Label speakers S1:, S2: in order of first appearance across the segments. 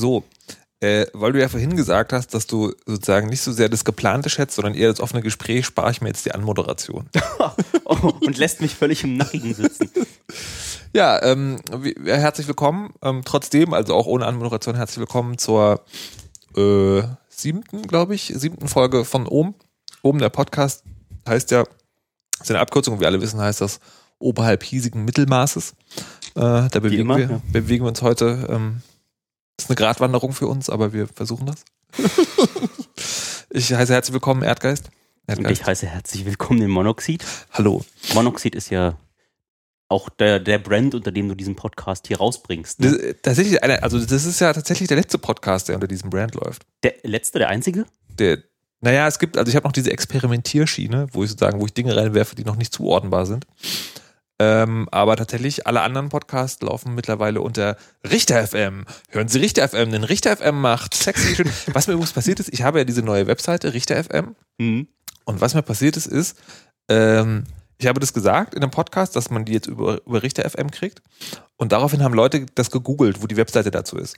S1: So, äh, weil du ja vorhin gesagt hast, dass du sozusagen nicht so sehr das Geplante schätzt, sondern eher das offene Gespräch, spare ich mir jetzt die Anmoderation.
S2: Oh, und lässt mich völlig im Nacken sitzen.
S1: Ja, ähm, ja, herzlich willkommen. Ähm, trotzdem, also auch ohne Anmoderation, herzlich willkommen zur äh, siebten, glaube ich, siebten Folge von Ohm. Ohm, der Podcast, heißt ja, ist eine Abkürzung, wie wir alle wissen, heißt das oberhalb hiesigen Mittelmaßes. Äh, da bewegen,
S2: immer,
S1: wir,
S2: ja.
S1: bewegen wir uns heute. Ähm, ist eine Gratwanderung für uns, aber wir versuchen das. ich heiße herzlich willkommen, Erdgeist.
S2: Und
S1: Erdgeist.
S2: ich heiße herzlich willkommen in Monoxid.
S1: Hallo.
S2: Monoxid ist ja auch der, der Brand, unter dem du diesen Podcast hier rausbringst. Ne?
S1: Das, tatsächlich, eine, also das ist ja tatsächlich der letzte Podcast, der unter diesem Brand läuft.
S2: Der letzte, der einzige?
S1: Der, naja, es gibt, also ich habe noch diese Experimentierschiene, wo ich sozusagen, wo ich Dinge reinwerfe, die noch nicht zuordnenbar sind. Ähm, aber tatsächlich, alle anderen Podcasts laufen mittlerweile unter Richter FM. Hören Sie Richter FM, denn Richter FM macht sexy schön. Was mir übrigens passiert ist, ich habe ja diese neue Webseite, Richter FM.
S2: Mhm.
S1: Und was mir passiert ist, ist, ähm, ich habe das gesagt in einem Podcast, dass man die jetzt über, über Richter FM kriegt. Und daraufhin haben Leute das gegoogelt, wo die Webseite dazu ist.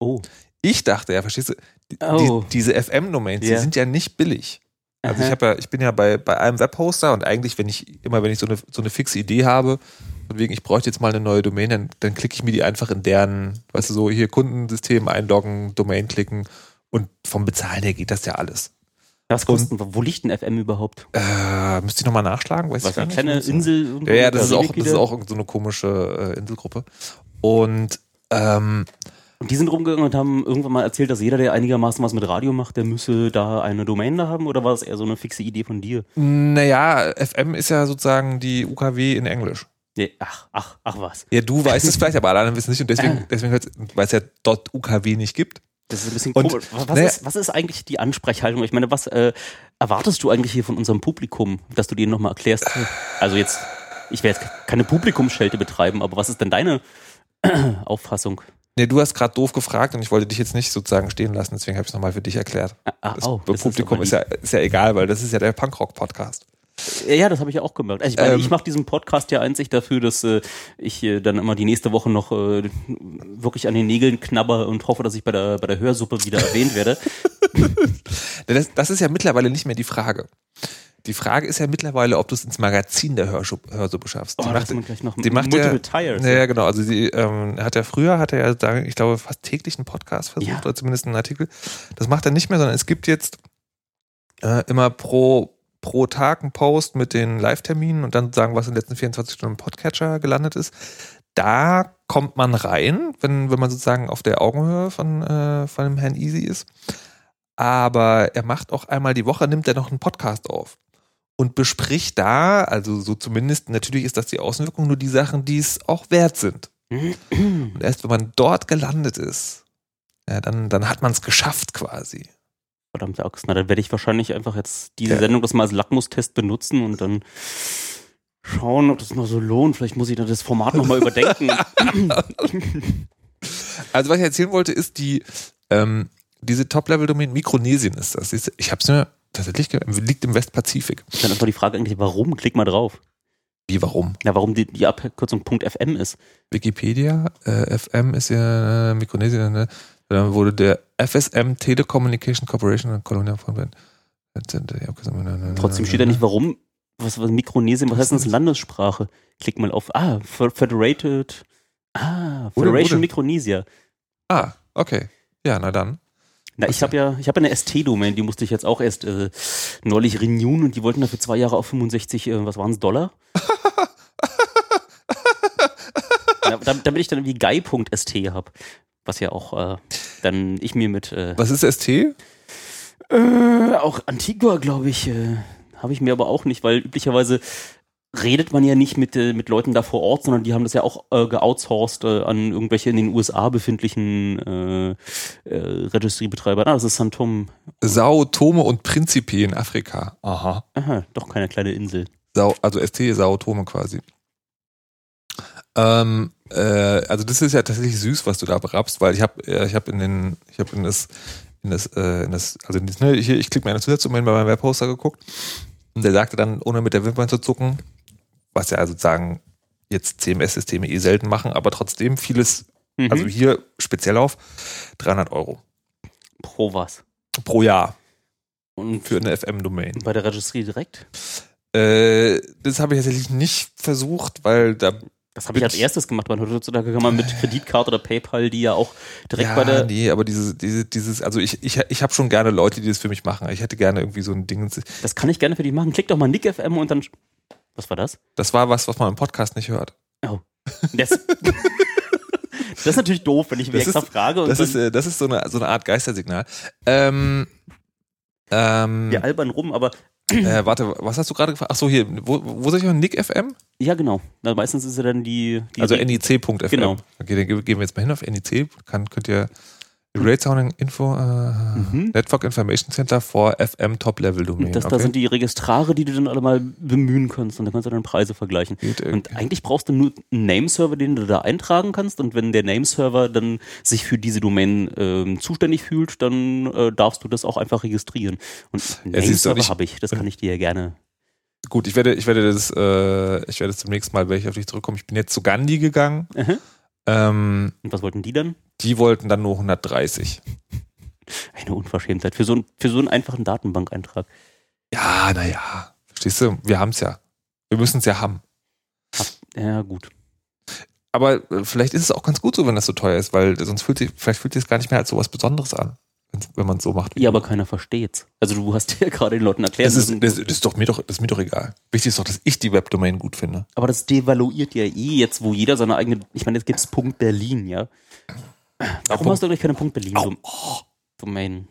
S2: Oh.
S1: Ich dachte, ja, verstehst du, die,
S2: Oh.
S1: die, diese FM-Domains,
S2: Ja.
S1: die sind ja nicht billig. Also ich
S2: Aha.
S1: habe ja, ich bin ja bei, bei einem Webhoster und eigentlich, wenn ich, immer wenn ich so eine, so eine fixe Idee habe, von wegen, ich bräuchte jetzt mal eine neue Domain, dann, dann klicke ich mir die einfach in deren, weißt du, so hier Kundensystem einloggen, Domain klicken und vom Bezahlen her geht das ja alles.
S2: Was kostet, wo liegt denn FM überhaupt?
S1: Äh, müsste ich nochmal nachschlagen, weiß
S2: Was,
S1: ich gar
S2: eine
S1: nicht.
S2: kleine Insel?
S1: Ja, ja, das ist auch, das ist auch so eine komische äh, Inselgruppe. Und ähm,
S2: Und die sind rumgegangen und haben irgendwann mal erzählt, dass jeder, der einigermaßen was mit Radio macht, der müsse da eine Domain da haben? Oder war das eher so eine fixe Idee von dir?
S1: naja, FM ist ja sozusagen die UKW in Englisch.
S2: Nee, ach, ach, ach was.
S1: Ja, du weißt es vielleicht, aber alle anderen wissen es nicht und deswegen, deswegen weil es ja dort UKW nicht gibt.
S2: Das ist ein bisschen
S1: Und,
S2: komisch. Was,
S1: naja-
S2: ist, was ist eigentlich die Ansprechhaltung? Ich meine, was äh, erwartest du eigentlich hier von unserem Publikum, dass du denen nochmal erklärst? Also jetzt, ich werde jetzt keine Publikumsschelte betreiben, aber was ist denn deine Auffassung?
S1: Nee, du hast gerade doof gefragt und ich wollte dich jetzt nicht sozusagen stehen lassen, deswegen habe ich es nochmal für dich erklärt.
S2: Ah,
S1: Das
S2: oh,
S1: Publikum
S2: aber
S1: ist, ja, ist ja egal, weil das ist ja der Punkrock-Podcast.
S2: Ja, ja, das habe ich ja auch gemerkt. Also ich meine,
S1: Ähm,
S2: ich mache diesen Podcast ja einzig dafür, dass äh, ich äh, dann immer die nächste Woche noch äh, wirklich an den Nägeln knabber und hoffe, dass ich bei der, bei der Hörsuppe wieder erwähnt werde.
S1: Das, das ist ja mittlerweile nicht mehr die Frage. Die Frage ist ja mittlerweile, ob du es ins Magazin der Hörsuppe, Hörsuppe schaffst.
S2: Oh,
S1: Die
S2: da
S1: macht-
S2: man gleich noch
S1: die macht ja,
S2: multiple tires.
S1: Ja, ja, genau. Also sie ähm, hat ja früher, hat er ja, ich glaube, fast täglich einen Podcast versucht
S2: Ja.
S1: oder zumindest einen Artikel. Das macht er nicht mehr, sondern es gibt jetzt äh, immer pro, pro Tag einen Post mit den Live-Terminen und dann sagen, was in den letzten 24 Stunden im Podcatcher gelandet ist. Da kommt man rein, wenn, wenn man sozusagen auf der Augenhöhe von, äh, von dem Herrn Easy ist. Aber er macht auch einmal die Woche, nimmt er noch einen Podcast auf und bespricht da, also so zumindest, natürlich ist das die Außenwirkung, nur die Sachen, die es auch wert sind. Und erst wenn man dort gelandet ist, ja, dann, dann hat man es geschafft quasi.
S2: Verdammte Axt. Na, dann werde ich wahrscheinlich einfach jetzt diese
S1: Ja.
S2: Sendung das mal als Lackmustest benutzen und dann schauen, ob das noch so lohnt. Vielleicht muss ich dann das Format nochmal überdenken.
S1: Also was ich erzählen wollte, ist die, ähm, diese Top-Level-Domain, Mikronesien ist das. Ich habe es mir tatsächlich, liegt im Westpazifik.
S2: Dann einfach die Frage eigentlich, warum? Klick mal drauf.
S1: Wie, warum?
S2: Na, warum die, die Abkürzung .fm ist.
S1: Wikipedia, äh, FM ist ja äh, Mikronesien, ne? Dann wurde der FSM Telecommunication Corporation in Colonia von
S2: Trotzdem steht da nicht, warum. Was, was Mikronesien, was heißt denn das Landessprache? Klick mal auf. Ah, Fe- Federated. Ah, Federation? Mikronesia.
S1: Ah, okay. Ja, na dann.
S2: Na, ich habe ja, ich habe eine ST-Domain, die musste ich jetzt auch erst äh, neulich renewen und die wollten dafür zwei Jahre auf 65, äh, was waren es, Dollar? ja, damit, damit ich dann irgendwie guy.st habe. Was ja auch äh, dann ich mir mit äh,
S1: Was ist ST?
S2: äh, auch Antigua, glaube ich, äh, habe ich mir aber auch nicht, weil üblicherweise redet man ja nicht mit, äh, mit Leuten da vor Ort, sondern die haben das ja auch äh, geoutsourced äh, an irgendwelche in den USA befindlichen äh, äh, Registriebetreiber. Ah, das ist Santom.
S1: Sao Tome und Principe in Afrika. Aha.
S2: Aha, doch keine kleine Insel.
S1: Sao, also ST Sao Tome quasi. Ähm, äh, also das ist ja tatsächlich süß, was du da berappst, weil ich habe äh, ich habe in den ich habe in das in das äh, in das also in das, ne, hier ich klicke mir eine Zusetzung bei meinem Webposter geguckt und der sagte dann ohne mit der Wimpern zu zucken, was ja sozusagen jetzt CMS-Systeme eh selten machen, aber trotzdem vieles,
S2: Mhm.
S1: also hier speziell auf 300 Euro
S2: Pro was?
S1: pro Jahr
S2: Und
S1: für eine FM-Domain.
S2: bei der Registrie direkt?
S1: Äh, das habe ich tatsächlich nicht versucht, weil da
S2: Das habe ich als erstes gemacht. Man heutzutage kann man mit Kreditkarte oder PayPal, die ja auch direkt
S1: ja,
S2: bei der.
S1: nee, aber diese, diese, dieses, also ich, ich, ich habe schon gerne Leute, die das für mich machen. Ich hätte gerne irgendwie so ein Ding.
S2: Das kann ich gerne für dich machen. Klick doch mal Nick FM und dann. Was war das?
S1: Das war was, was man im Podcast nicht hört.
S2: Oh. Das, das ist natürlich doof, wenn ich mich
S1: Das
S2: extra
S1: ist-
S2: frage
S1: Das ist, äh, das ist so eine, so eine Art Geistersignal. Ähm, ähm,
S2: wir albern rum, aber
S1: äh, warte, was hast du gerade gefragt? Ach so, hier, wo, wo soll ich mal Nick FM?
S2: ja, genau. Na, meistens ist ja dann die. die
S1: Also NIC.fm.
S2: Genau.
S1: Okay, dann ge- gehen wir jetzt mal hin auf NIC. Kann, könnt ihr Rate Sounding Info, äh,
S2: Mhm.
S1: Network Information Center for FM Top Level Domain.
S2: das,
S1: okay.
S2: Da sind die Registrare, die du dann alle mal bemühen kannst und dann kannst du dann Preise vergleichen.
S1: Geht, äh,
S2: Und eigentlich brauchst du nur einen Nameserver, den du da eintragen kannst. Und wenn der Nameserver dann sich für diese Domain ähm, zuständig fühlt, dann äh, darfst du das auch einfach registrieren. Und
S1: Ja,
S2: Nameserver habe ich, das kann ich dir ja gerne.
S1: Gut, ich werde, ich werde das, äh, ich werde das zum nächsten Mal, werde ich auf dich zurückkommen. Ich bin jetzt zu Gandhi gegangen.
S2: Mhm.
S1: Ähm,
S2: Und was wollten die dann?
S1: die wollten dann nur 130.
S2: Eine Unverschämtheit für so, ein, für so einen einfachen Datenbankeintrag.
S1: Ja, naja. Verstehst du? Wir haben es ja. Wir müssen es ja haben.
S2: Ja, gut.
S1: Aber äh, vielleicht ist es auch ganz gut so, wenn das so teuer ist, weil sonst fühlt sich, vielleicht fühlt sich es gar nicht mehr als so was Besonderes an, wenn man es so macht. wie
S2: Ja, aber keiner versteht's. Also du hast ja gerade den Leuten erklärt.
S1: das ist, das, das ist doch mir doch, das ist mir doch egal. Wichtig ist doch, dass ich die Webdomain gut finde.
S2: aber das devaluiert ja eh jetzt, wo jeder seine eigene. Ich meine, jetzt gibt's Punkt Berlin, ja. Warum
S1: Punkt-
S2: hast du eigentlich keine Punkt Berlin
S1: Au.
S2: Dom- Domain?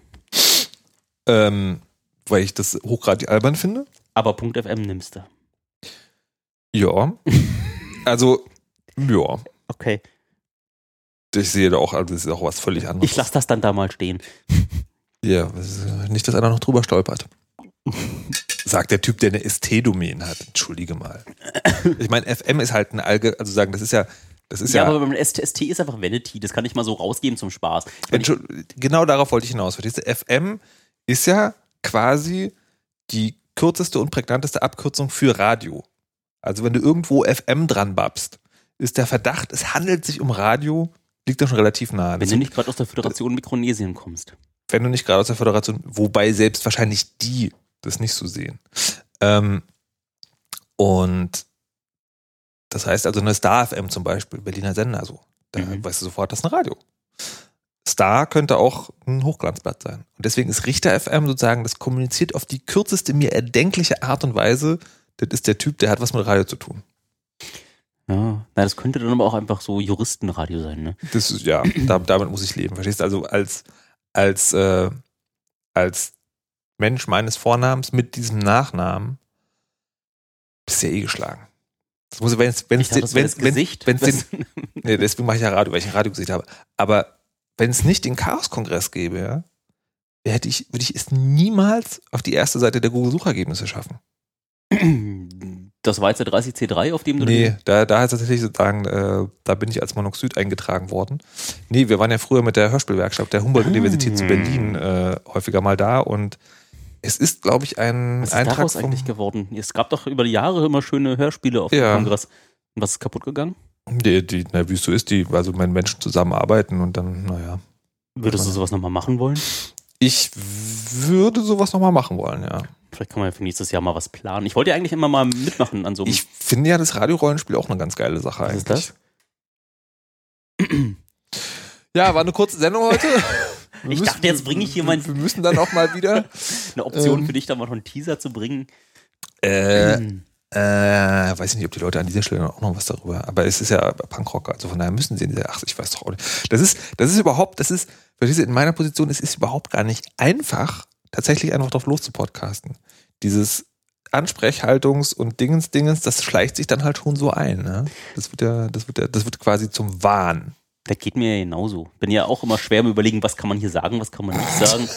S1: Ähm, weil ich das hochgradig albern finde.
S2: Aber Punkt FM nimmst du.
S1: Ja. also, ja.
S2: Okay.
S1: Ich sehe da auch, also das ist auch was völlig anderes.
S2: Ich lasse das dann da mal stehen.
S1: Ja, nicht, dass einer noch drüber stolpert. Sagt der Typ, der eine ST-Domain hat. Entschuldige mal. Ich meine, FM ist halt eine Allge, also sagen, das ist ja, das ist
S2: Ja,
S1: ja,
S2: aber beim ST ist einfach Vanity. Das kann ich mal so rausgeben zum Spaß.
S1: Genau darauf wollte ich hinaus. Verstehst du? FM ist ja quasi die kürzeste und prägnanteste Abkürzung für Radio. Also wenn du irgendwo FM dran babst, ist der Verdacht, es handelt sich um Radio, liegt da schon relativ nah.
S2: wenn du nicht gerade aus der Föderation Mikronesien kommst.
S1: wenn du nicht gerade aus der Föderation, wobei selbst wahrscheinlich die das nicht so sehen. Ähm, und das heißt also eine Star FM zum Beispiel, Berliner Sender so, da
S2: Mhm.
S1: weißt du sofort, das ist ein Radio. Star könnte auch ein Hochglanzblatt sein. Und deswegen ist Richter FM sozusagen, das kommuniziert auf die kürzeste mir erdenkliche Art und Weise. Das ist der Typ, der hat was mit Radio zu tun.
S2: Ja, na, das könnte dann aber auch einfach so Juristenradio sein, ne?
S1: Das ist, ja, da, damit muss ich leben. Verstehst du? Also als, als, äh, als Mensch meines Vornamens mit diesem Nachnamen bist du ja eh geschlagen. Das muss, wenn es, wenn
S2: Ich
S1: es, wenn es, wenn, den, nee, deswegen mache ich ja Radio, weil ich ein Radiogesicht habe. Aber wenn es nicht den Chaos-Kongress gäbe, ja, hätte ich, würde ich es niemals auf die erste Seite der Google-Suchergebnisse schaffen.
S2: Das war jetzt der 30C3, auf dem du
S1: Nee, da, da heißt tatsächlich sozusagen, äh, da bin ich als Monoxid eingetragen worden. Nee, wir waren ja früher mit der Hörspielwerkstatt der Humboldt-Universität zu
S2: Ah.
S1: Berlin äh, häufiger mal da und es ist, glaube ich, ein
S2: Was ist
S1: Eintrag
S2: daraus
S1: vom,
S2: eigentlich geworden? Es gab doch über die Jahre immer schöne Hörspiele auf
S1: Ja.
S2: dem Kongress. Und was ist kaputt gegangen?
S1: die, die, na, wie es so ist, die, also wenn Menschen zusammenarbeiten und dann, naja.
S2: Würdest du sowas nochmal machen wollen?
S1: Ich würde sowas nochmal machen wollen, ja.
S2: Vielleicht kann man ja für nächstes Jahr mal was planen. Ich wollte ja eigentlich immer mal mitmachen an so einem.
S1: Ich finde ja das Radiorollenspiel auch eine ganz geile Sache
S2: Was ist
S1: eigentlich. Ja, war eine kurze Sendung heute. Wir
S2: Ich dachte, jetzt bringe ich hier mein-
S1: Wir müssen dann auch mal wieder.
S2: eine Option
S1: ähm,
S2: für dich, da mal noch einen Teaser zu bringen.
S1: Äh,
S2: Hm.
S1: Äh, weiß ich nicht, ob die Leute an dieser Stelle auch noch was darüber. Aber es ist ja Punkrocker, also von daher müssen sie in dieser. Ach, ich weiß doch auch nicht. Das ist, das ist überhaupt, das ist, verstehst du, in meiner Position, es ist überhaupt gar nicht einfach, tatsächlich einfach drauf loszupodcasten. Dieses Ansprechhaltungs- und Dingens, Dingens, das schleicht sich dann halt schon so ein. Ne? Das wird ja, das wird ja, das wird quasi zum Wahn.
S2: Das geht mir ja genauso. Bin ja auch immer schwer im Überlegen, was kann man hier sagen, was kann man nicht sagen.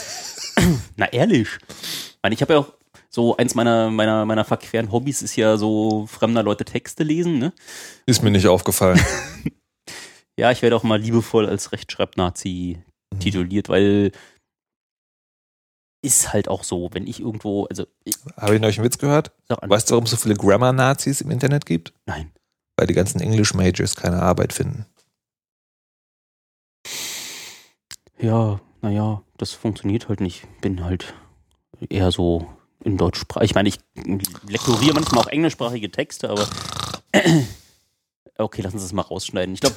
S2: Na ehrlich. Ich meine, ich habe ja auch So eins meiner, meiner, meiner verqueren Hobbys ist ja so fremder Leute Texte lesen, ne?
S1: Ist mir nicht aufgefallen.
S2: Ja, ich werde auch mal liebevoll als Rechtschreibnazi tituliert, weil ist halt auch so, wenn ich irgendwo, also
S1: Habe ich neulich einen Witz gehört? Weißt du, warum es so viele Grammar-Nazis im Internet gibt?
S2: nein.
S1: Weil die ganzen English-Majors keine Arbeit finden.
S2: Ja, naja, das funktioniert halt nicht. Bin halt eher so in Deutschsprache. Ich meine, ich lektoriere manchmal auch englischsprachige Texte, aber okay, lassen Sie es mal rausschneiden. Ich glaube,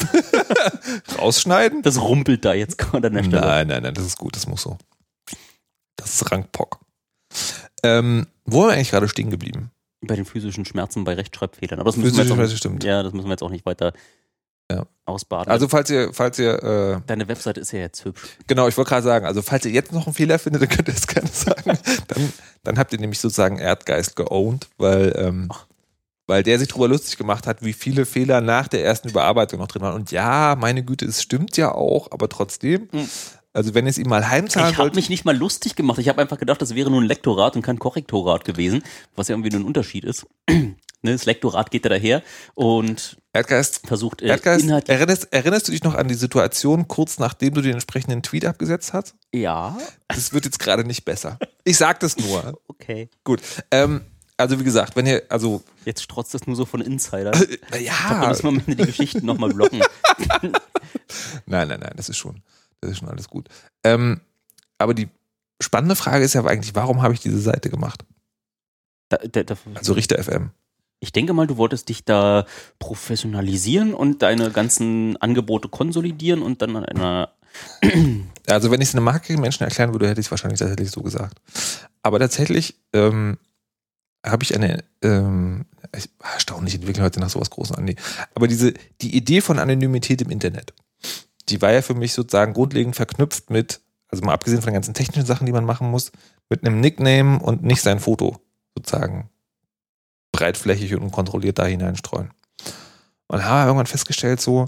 S1: Rausschneiden?
S2: das rumpelt da jetzt gerade an der Stelle.
S1: Nein, nein, nein, das ist gut, das muss so. Das ist Rangpock. Ähm, wo waren wir eigentlich gerade stehen geblieben?
S2: Bei den physischen Schmerzen bei Rechtschreibfehlern. Aber das müssen, wir jetzt auch,
S1: stimmt.
S2: ja, das müssen wir jetzt auch nicht weiter
S1: Ja.
S2: ausbaden.
S1: Also falls ihr, falls ihr, äh,
S2: Deine Webseite ist ja jetzt hübsch.
S1: genau, ich wollte gerade sagen, also falls ihr jetzt noch einen Fehler findet, dann könnt ihr es gerne sagen. dann, dann habt ihr nämlich sozusagen Erdgeist geowned, weil, ähm, weil der sich darüber lustig gemacht hat, wie viele Fehler nach der ersten Überarbeitung noch drin waren. Und ja, meine Güte, es stimmt ja auch, aber trotzdem,
S2: Hm.
S1: also wenn ihr es ihm mal heimzahlen
S2: Ich habe mich nicht mal lustig gemacht. Ich habe einfach gedacht, das wäre nur ein Lektorat und kein Korrektorat gewesen, was ja irgendwie nur ein Unterschied ist. ne, das Lektorat geht ja daher und
S1: Erdgeist,
S2: versucht äh,
S1: Erdgeist
S2: inhaltlich.
S1: erinnerst, erinnerst du dich noch an die Situation kurz nachdem du den entsprechenden Tweet abgesetzt hast?
S2: Ja,
S1: Das wird jetzt gerade nicht besser. Ich sag das nur.
S2: okay.
S1: Gut. Ähm, also wie gesagt, wenn ihr, also
S2: Jetzt strotzt das nur so von Insidern.
S1: äh,
S2: Ich glaub, da
S1: ja,
S2: müssen wir am Ende die Geschichten nochmal blocken.
S1: nein, nein, nein, das ist schon, das ist schon alles gut. Ähm, aber die spannende Frage ist ja eigentlich, warum habe ich diese Seite gemacht?
S2: Da, da, da,
S1: Also Richter FM.
S2: Ich denke mal, du wolltest dich da professionalisieren und deine ganzen Angebote konsolidieren und dann an einer.
S1: Also wenn ich es einem Marketing-Menschen erklären würde, hätte ich es wahrscheinlich tatsächlich so gesagt. Aber tatsächlich ähm, habe ich eine ähm, ich, erstaunlich entwickeln heute nach sowas Großem an. Nee. Aber diese, die Idee von Anonymität im Internet, die war ja für mich sozusagen grundlegend verknüpft mit, also mal abgesehen von den ganzen technischen Sachen, die man machen muss, mit einem Nickname und nicht sein Foto sozusagen breitflächig und unkontrolliert da hineinstreuen. Und habe irgendwann festgestellt, so,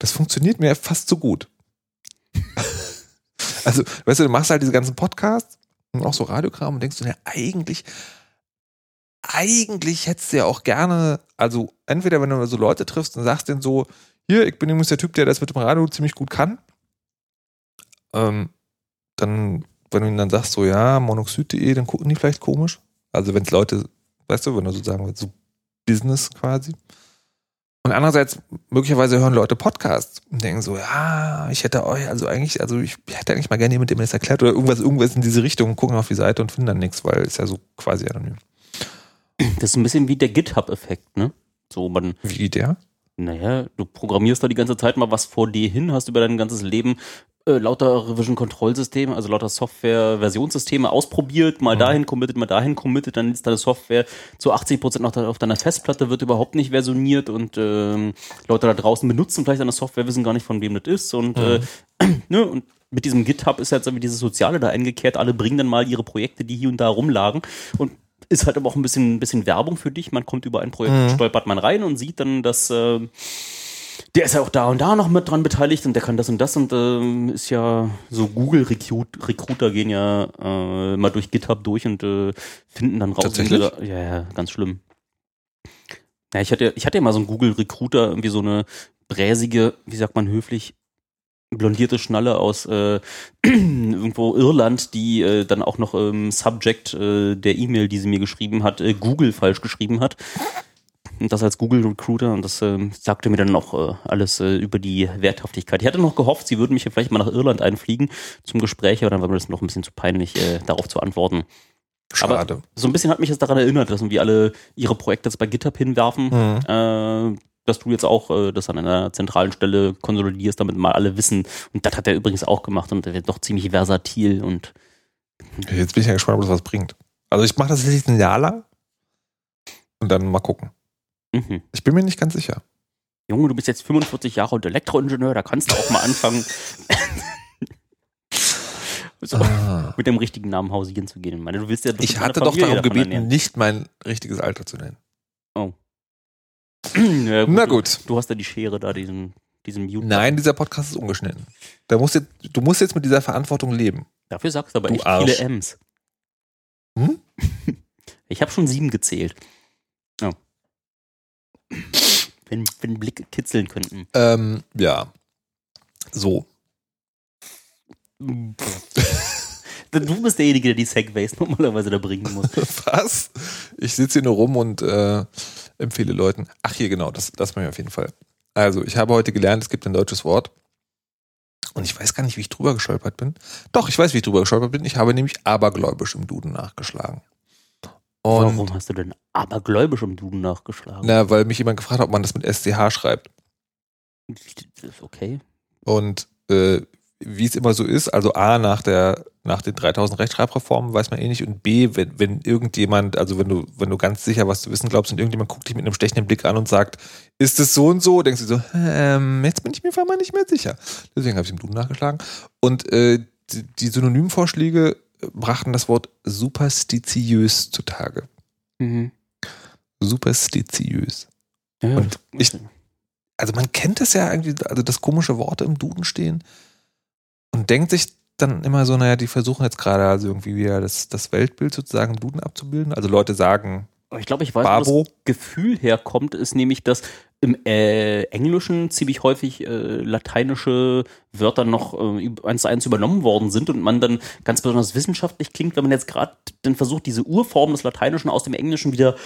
S1: das funktioniert mir fast so gut. also, weißt du, du machst halt diese ganzen Podcasts und auch so Radiokram und denkst du, ja, eigentlich, eigentlich hättest du ja auch gerne, also entweder wenn du so Leute triffst und sagst denen so, hier, ich bin übrigens der Typ, der das mit dem Radio ziemlich gut kann, ähm, dann, wenn du ihnen dann sagst, so, ja, monoxid.de, dann gucken die vielleicht komisch. Also wenn es Leute, weißt du, wenn du sozusagen so Business quasi. Und andererseits, möglicherweise hören Leute Podcasts und denken so, ja, ich hätte euch, also eigentlich, also ich hätte eigentlich mal gerne jemand, der mir das erklärt oder irgendwas, irgendwas in diese Richtung, gucken auf die Seite und finden dann nichts, weil es ja so quasi anonym.
S2: Das ist ein bisschen wie der GitHub-Effekt, ne? So, man,
S1: Wie der?
S2: naja, du programmierst da die ganze Zeit mal was vor dir hin, hast über dein ganzes Leben äh, lauter Revision-Kontrollsysteme, also lauter Software-Versionssysteme ausprobiert, mal
S1: Mhm.
S2: dahin committed, mal dahin committed, dann ist deine Software zu 80% noch da- auf deiner Festplatte, wird überhaupt nicht versioniert und ähm, Leute da draußen benutzen vielleicht deine Software, wissen gar nicht, von wem das ist und, äh, ne, und mit diesem GitHub ist jetzt irgendwie dieses Soziale da eingekehrt, alle bringen dann mal ihre Projekte, die hier und da rumlagen und ist halt aber auch ein bisschen, ein bisschen Werbung für dich. Man kommt über ein Projekt,
S1: Mhm.
S2: stolpert man rein und sieht dann, dass äh, der ist ja auch da und da noch mit dran beteiligt und der kann das und das und ähm, ist ja so Google Recruit, Recruiter gehen ja äh, mal durch GitHub durch und äh, finden dann raus.
S1: Tatsächlich?
S2: Da, ja, ja, ganz schlimm. Ja, ich hatte, ich hatte ja mal so einen Google Recruiter, irgendwie so eine bräsige, wie sagt man höflich, blondierte Schnalle aus äh, irgendwo Irland, die äh, dann auch noch im Subject äh, der E-Mail, die sie mir geschrieben hat, äh, Google falsch geschrieben hat. Und das als Google Recruiter und das äh, sagte mir dann auch äh, alles äh, über die Werthaftigkeit. Ich hatte noch gehofft, sie würden mich vielleicht mal nach Irland einfliegen zum Gespräch, aber dann war mir das noch ein bisschen zu peinlich, äh, darauf zu antworten. Aber-
S1: Schade.
S2: So ein bisschen hat mich das daran erinnert, dass irgendwie alle ihre Projekte jetzt bei GitHub hinwerfen,
S1: Mhm.
S2: äh, dass du jetzt auch äh, das an einer zentralen Stelle konsolidierst, damit mal alle wissen. Und das hat er übrigens auch gemacht und er wird doch ziemlich versatil und
S1: Jetzt bin ich ja gespannt, ob das was bringt. Also ich mache das jetzt ein Jahr lang und dann mal gucken.
S2: Mhm.
S1: Ich bin mir nicht ganz sicher.
S2: Junge, du bist jetzt 45 Jahre und Elektroingenieur, da kannst du auch mal anfangen, so,
S1: Ah.
S2: mit dem richtigen Namen hausieren zu gehen. Ich meine, du willst ja
S1: Ich hatte doch darum gebeten, nicht mein richtiges Alter zu nennen.
S2: ernähren. ja,
S1: Na
S2: du-
S1: gut.
S2: Du hast ja die Schere da, diesen, diesen Mute.
S1: Nein, dieser Podcast ist ungeschnitten. Da musst jetzt, du musst jetzt mit dieser Verantwortung leben.
S2: Dafür sagst du aber
S1: Du
S2: echt
S1: Arsch.
S2: viele M's.
S1: Hm?
S2: Ich habe schon sieben gezählt. Wenn, wenn Blicke kitzeln könnten.
S1: Ähm, ja. So.
S2: Du bist derjenige, der die Segways normalerweise da bringen muss.
S1: Was? Ich sitze hier nur rum und äh, empfehle Leuten. Ach, hier genau, das, das mache ich auf jeden Fall. Also, ich habe heute gelernt, es gibt ein deutsches Wort. Und ich weiß gar nicht, wie ich drüber gestolpert bin. Doch, ich weiß, wie ich drüber gestolpert bin. Ich habe nämlich abergläubisch im Duden nachgeschlagen. Und,
S2: Warum hast du denn abergläubisch im Duden nachgeschlagen?
S1: Na, weil mich jemand gefragt hat, ob man das mit SCH schreibt.
S2: Das ist okay.
S1: Und äh, wie es immer so ist, also A, nach der, nach den 3000 Rechtschreibreformen weiß man eh nicht und B, wenn, wenn irgendjemand, also wenn du, wenn du ganz sicher was zu wissen glaubst und irgendjemand guckt dich mit einem stechenden Blick an und sagt, ist es so und so, denkst du so, ähm, jetzt bin ich mir auf einmal nicht mehr sicher. Deswegen habe ich im Duden nachgeschlagen. Und äh, die, die Synonymvorschläge brachten das Wort superstitiös zutage.
S2: Mhm.
S1: Superstitiös.
S2: Ja,
S1: Und ich- also man kennt es ja irgendwie, also das komische Worte im Duden stehen und denkt sich dann immer so, naja, die versuchen jetzt gerade also irgendwie wieder das, das Weltbild sozusagen im Duden abzubilden. Also Leute sagen
S2: ich glaube, ich weiß, wo
S1: Babo.
S2: das Gefühl herkommt, ist nämlich, dass im äh, Englischen ziemlich häufig äh, lateinische Wörter noch äh, eins zu eins übernommen worden sind und man dann ganz besonders wissenschaftlich klingt, wenn man jetzt gerade dann versucht, diese Urform des Lateinischen aus dem Englischen wieder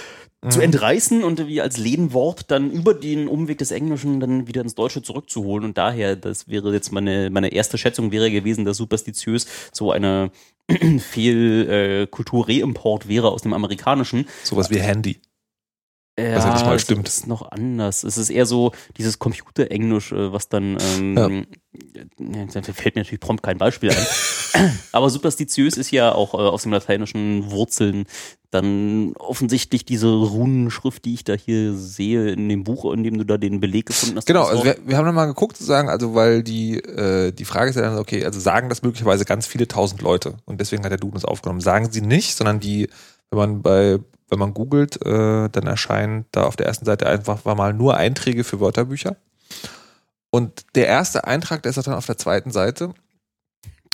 S2: zu entreißen und wie als Lehnwort dann über den Umweg des Englischen dann wieder ins Deutsche zurückzuholen. Und daher, das wäre jetzt meine, meine erste Schätzung wäre gewesen, dass superstitiös so eine Fehlkultur-Reimport wäre aus dem Amerikanischen.
S1: sowas wie Handy.
S2: Ja,
S1: Was nicht mal
S2: es
S1: stimmt.
S2: ist noch anders. Es ist eher so dieses Computerenglisch, äh, was dann, ähm, ja. da fällt mir natürlich prompt kein Beispiel ein. Aber superstitiös ist ja auch äh, aus dem lateinischen Wurzeln dann offensichtlich diese Runenschrift, die ich da hier sehe in dem Buch, in dem du da den Beleg gefunden hast.
S1: Genau, also wir, wir haben nochmal geguckt sozusagen, also weil die, äh, die Frage ist ja dann, okay, also sagen das möglicherweise ganz viele tausend Leute und deswegen hat der Duden es aufgenommen. Sagen sie nicht, sondern die, wenn man bei, wenn man googelt, äh, dann erscheinen da auf der ersten Seite einfach mal nur Einträge für Wörterbücher. Und der erste Eintrag, der ist dann auf der zweiten Seite.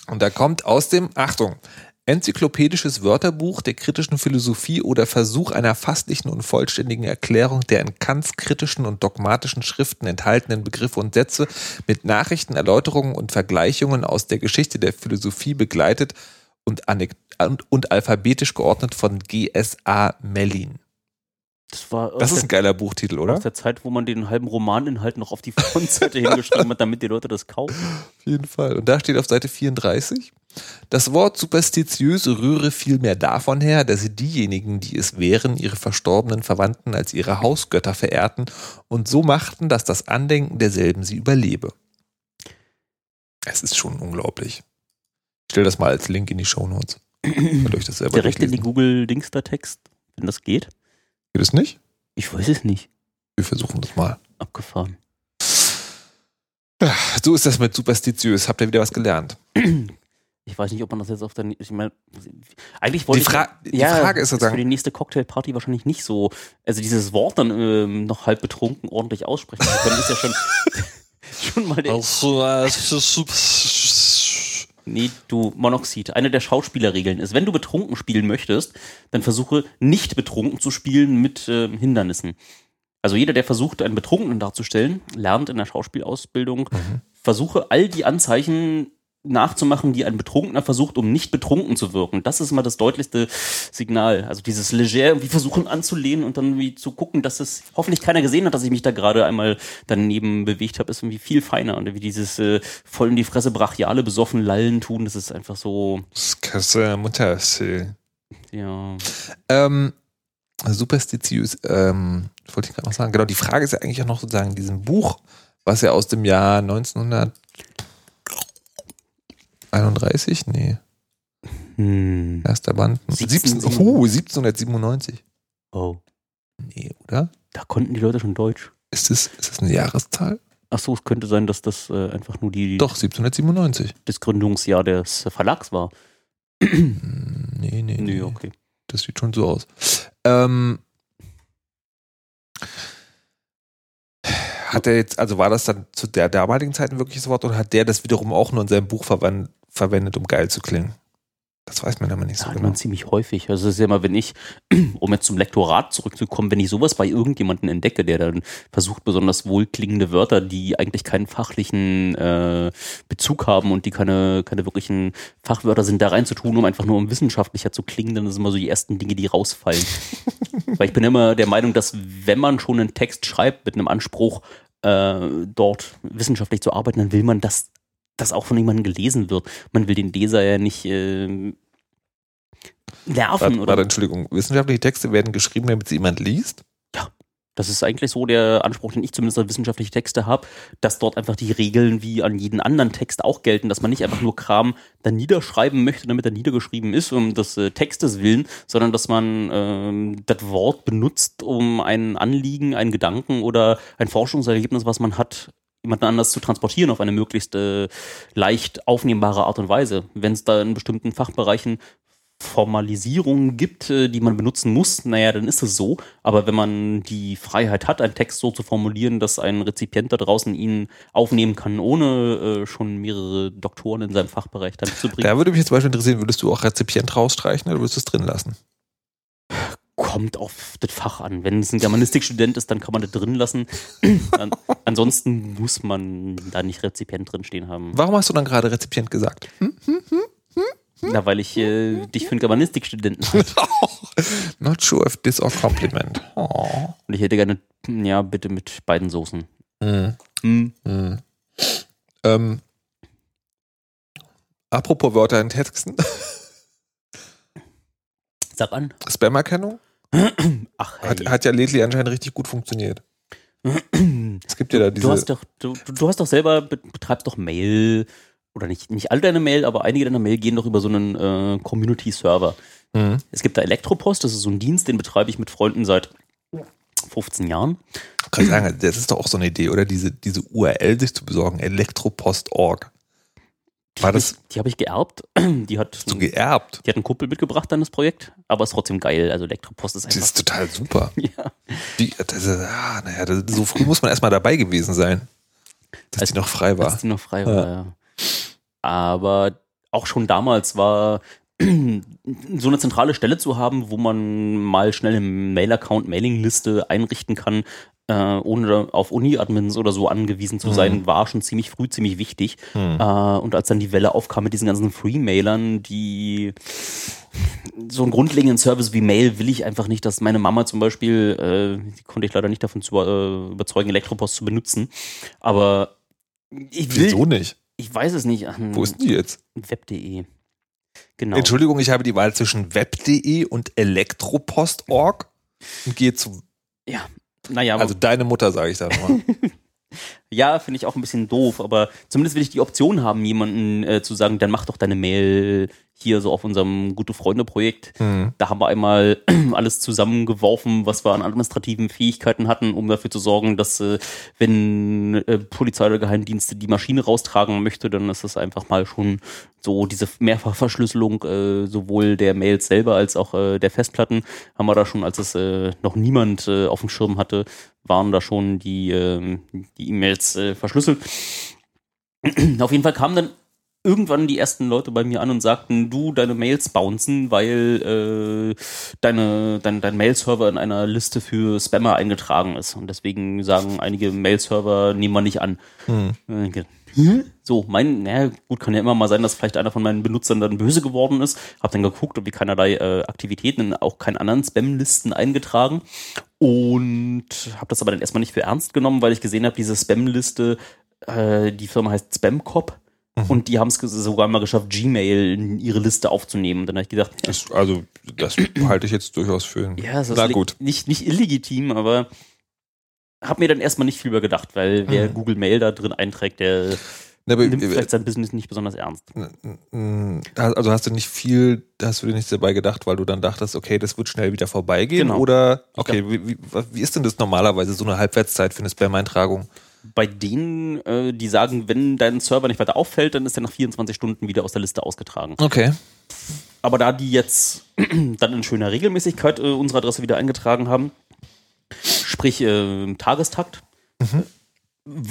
S1: Und da kommt aus dem, Achtung, Enzyklopädisches Wörterbuch der kritischen Philosophie oder Versuch einer fasslichen und vollständigen Erklärung der in Kants kritischen und dogmatischen Schriften enthaltenen Begriffe und Sätze mit Nachrichten, Erläuterungen und Vergleichungen aus der Geschichte der Philosophie begleitet und, anek- und, und alphabetisch geordnet von G.S.A. Mellin.
S2: das war
S1: Das ist ein geiler Buchtitel,
S2: der,
S1: oder?
S2: aus der Zeit, wo man den halben Romaninhalt noch auf die Frontseite hingeschrieben hat, damit die Leute das kaufen.
S1: Auf jeden Fall. Und da steht auf Seite 34, das Wort superstitiös rühre vielmehr davon her, dass diejenigen, die es wären, ihre verstorbenen Verwandten als ihre Hausgötter verehrten und so machten, dass das Andenken derselben sie überlebe. Es ist schon unglaublich. Ich stelle das mal als Link in die Shownotes. Könnt euch das selber
S2: Direkt in die
S1: durchlesen.
S2: Google-Dings-da-Text, wenn das geht.
S1: Geht es nicht?
S2: Ich weiß es nicht.
S1: Wir versuchen das mal.
S2: Abgefahren.
S1: So ist das mit superstitiös. Habt ihr wieder was gelernt?
S2: Ich weiß nicht, ob man das jetzt auf der. Ich meine, eigentlich wollte
S1: Die, Fra
S2: ich.
S1: die Frage ist
S2: für
S1: sozusagen,
S2: die nächste Cocktailparty wahrscheinlich nicht so. Also dieses Wort dann ähm, noch halb betrunken ordentlich aussprechen können, ist ja schon, schon mal der. Nee, du, Monoxid. Eine der Schauspielerregeln ist, wenn du betrunken spielen möchtest, dann versuche nicht betrunken zu spielen mit ähm, Hindernissen. Also jeder, der versucht, einen Betrunkenen darzustellen, lernt in der Schauspielausbildung, versuche all die Anzeichen nachzumachen, die ein Betrunkener versucht, um nicht betrunken zu wirken. Das ist mal das deutlichste Signal. Also dieses leger irgendwie versuchen anzulehnen und dann wie zu gucken, dass es hoffentlich keiner gesehen hat, dass ich mich da gerade einmal daneben bewegt habe, ist irgendwie viel feiner. Und wie dieses äh, voll in die Fresse brachiale, besoffen Lallen tun, das ist einfach so,
S1: Kasse Mutter.
S2: ja.
S1: Ähm, superstitiös, ähm, wollte ich gerade noch sagen. Genau, die Frage ist ja eigentlich auch noch sozusagen in diesem Buch, was ja aus dem Jahr 1931, nee,
S2: Hm.
S1: erster Band. 17,
S2: 17,
S1: uh, 1797.
S2: Oh.
S1: Nee, oder?
S2: Da konnten die Leute schon Deutsch.
S1: Ist das, ist das eine Jahreszahl?
S2: Ach so, es könnte sein, dass das äh, einfach nur die,
S1: Doch, 1797.
S2: das Gründungsjahr des Verlags war.
S1: Hm, Nee, nee, nee.
S2: Nö, okay.
S1: Das sieht schon so aus. Ähm, hat er jetzt, also war das dann zu der damaligen Zeit ein wirkliches Wort oder hat der das wiederum auch nur in seinem Buch verwan- verwendet, um geil zu klingen? Das weiß man aber nicht so
S2: hat
S1: genau.
S2: man ziemlich häufig. Also es ist ja immer, wenn ich, um jetzt zum Lektorat zurückzukommen, wenn ich sowas bei irgendjemanden entdecke, der dann versucht, besonders wohlklingende Wörter, die eigentlich keinen fachlichen äh, Bezug haben und die keine, keine wirklichen Fachwörter sind, da reinzutun, um einfach nur um wissenschaftlicher zu klingen, dann sind immer so die ersten Dinge, die rausfallen. Weil ich bin immer der Meinung, dass wenn man schon einen Text schreibt mit einem Anspruch, äh, dort wissenschaftlich zu arbeiten, dann will man, dass das auch von jemandem gelesen wird. Man will den Leser ja nicht äh, nerven
S1: Warte,
S2: oder
S1: warte, Entschuldigung, wissenschaftliche Texte werden geschrieben, damit sie jemand liest?
S2: Das ist eigentlich so der Anspruch, den ich zumindest an wissenschaftliche Texte habe, dass dort einfach die Regeln wie an jeden anderen Text auch gelten, dass man nicht einfach nur Kram dann niederschreiben möchte, damit er niedergeschrieben ist, um des äh, Textes willen, sondern dass man ähm, das Wort benutzt, um ein Anliegen, einen Gedanken oder ein Forschungsergebnis, was man hat, jemanden anders zu transportieren auf eine möglichst äh, leicht aufnehmbare Art und Weise. Wenn es da in bestimmten Fachbereichen Formalisierungen gibt, äh, die man benutzen muss, naja, dann ist es so. Aber wenn man die Freiheit hat, einen Text so zu formulieren, dass ein Rezipient da draußen ihn aufnehmen kann, ohne äh, schon mehrere Doktoren in seinem Fachbereich dann zu bringen,
S1: Da würde mich jetzt zum Beispiel interessieren, würdest du auch Rezipient rausstreichen oder würdest du es drin lassen?
S2: Kommt auf das Fach an. Wenn es ein Germanistikstudent ist, dann kann man das drin lassen. An, ansonsten muss man da nicht Rezipient drin stehen haben.
S1: Warum hast du dann gerade Rezipient gesagt? Hm?
S2: Na, weil ich äh, dich für einen Germanistikstudenten halte.
S1: Not sure if this or compliment. Oh.
S2: Und ich hätte gerne, ja, bitte mit beiden Soßen.
S1: Hm.
S2: Hm.
S1: Hm. Ähm, apropos Wörter in Texten.
S2: Sag an.
S1: Spam-Erkennung
S2: Ach, hey.
S1: hat, hat ja lately anscheinend richtig gut funktioniert. Es gibt ja da diese.
S2: du hast doch, du, du hast doch selber, be- betreibst doch Mail, oder nicht, nicht all deine Mail, aber einige deiner Mail gehen doch über so einen äh, Community-Server.
S1: Hm.
S2: Es gibt da Elektropost, das ist so ein Dienst, den betreibe ich mit Freunden seit 15 Jahren.
S1: Ich kann sagen, das ist doch auch so eine Idee, oder? Diese, diese URL sich zu besorgen, elektropost.org.
S2: Die
S1: War
S2: habe
S1: das
S2: die hab ich geerbt. Die hat,
S1: so geerbt?
S2: die hat einen Kumpel mitgebracht an das Projekt, aber ist trotzdem geil. Also Elektropost ist
S1: Das
S2: einfach.
S1: ist total super.
S2: Ja.
S1: Die, das ah, naja, das, so früh muss man erstmal dabei gewesen sein, dass
S2: Als-
S1: die noch frei war.
S2: Als die noch frei war, ja. Aber auch schon damals war so eine zentrale Stelle zu haben, wo man mal schnell im Mail-Account Mailingliste einrichten kann, äh, ohne auf Uni-Admins oder so angewiesen zu sein, war schon ziemlich früh ziemlich wichtig.
S1: Hm.
S2: Äh, und als dann die Welle aufkam mit diesen ganzen Free-Mailern, die so einen grundlegenden Service wie Mail will ich einfach nicht, dass meine Mama zum Beispiel, äh, die konnte ich leider nicht davon zu, äh, überzeugen, Elektropost zu benutzen. Aber ich will,
S1: Wieso nicht?
S2: ich weiß es nicht,
S1: Wo ist die jetzt?
S2: web.de. Genau.
S1: Entschuldigung, ich habe die Wahl zwischen web.de und elektropost.org und gehe zu,
S2: Ja, naja,
S1: also deine Mutter, sage ich da mal.
S2: Ja, finde ich auch ein bisschen doof, aber zumindest will ich die Option haben, jemanden äh, zu sagen, dann mach doch deine Mail hier so auf unserem Gute-Freunde-Projekt.
S1: Hm.
S2: Da haben wir einmal alles zusammengeworfen, was wir an administrativen Fähigkeiten hatten, um dafür zu sorgen, dass äh, wenn äh, Polizei oder Geheimdienste die Maschine raustragen möchte, dann ist das einfach mal schon so diese Mehrfachverschlüsselung äh, sowohl der Mails selber als auch äh, der Festplatten haben wir da schon, als es äh, noch niemand äh, auf dem Schirm hatte, waren da schon die ähm, die E-Mails äh, verschlüsselt. auf jeden Fall kamen dann irgendwann die ersten Leute bei mir an und sagten, du, deine Mails bouncen, weil äh, deine, dein, dein Mail-Server in einer Liste für Spammer eingetragen ist. Und deswegen sagen einige Mail-Server, nehmen wir nicht an.
S1: Hm.
S2: Äh? So, mein, naja, gut, kann ja immer mal sein, dass vielleicht einer von meinen Benutzern dann böse geworden ist. Hab dann geguckt, ob die keinerlei äh, Aktivitäten in auch keinen anderen Spam-Listen eingetragen. Und habe das aber dann erstmal nicht für ernst genommen, weil ich gesehen habe, diese Spam-Liste, äh, die Firma heißt Spamcop. Und die haben es sogar mal geschafft, Gmail in ihre Liste aufzunehmen. Und dann habe ich gedacht, ja,
S1: Das, also, das halte ich jetzt durchaus für.
S2: ja, ist
S1: Na
S2: li-
S1: gut.
S2: Nicht, nicht illegitim, aber hab mir dann erstmal nicht viel über gedacht, weil wer
S1: Mhm.
S2: Google Mail da drin einträgt, der
S1: Na, aber,
S2: nimmt vielleicht sein Business nicht besonders ernst.
S1: Mm, Also hast du nicht viel, hast du dir nichts dabei gedacht, weil du dann dachtest, okay, das wird schnell wieder vorbeigehen?
S2: Genau.
S1: Oder, okay, wie, wie, wie ist denn das normalerweise, so eine Halbwertszeit für eine Spam-Eintragung?
S2: Bei denen, äh, die sagen, wenn dein Server nicht weiter auffällt, dann ist er nach 24 Stunden wieder aus der Liste ausgetragen.
S1: Okay.
S2: Aber da die jetzt dann in schöner Regelmäßigkeit äh, unsere Adresse wieder eingetragen haben, sprich äh, im Tagestakt, w-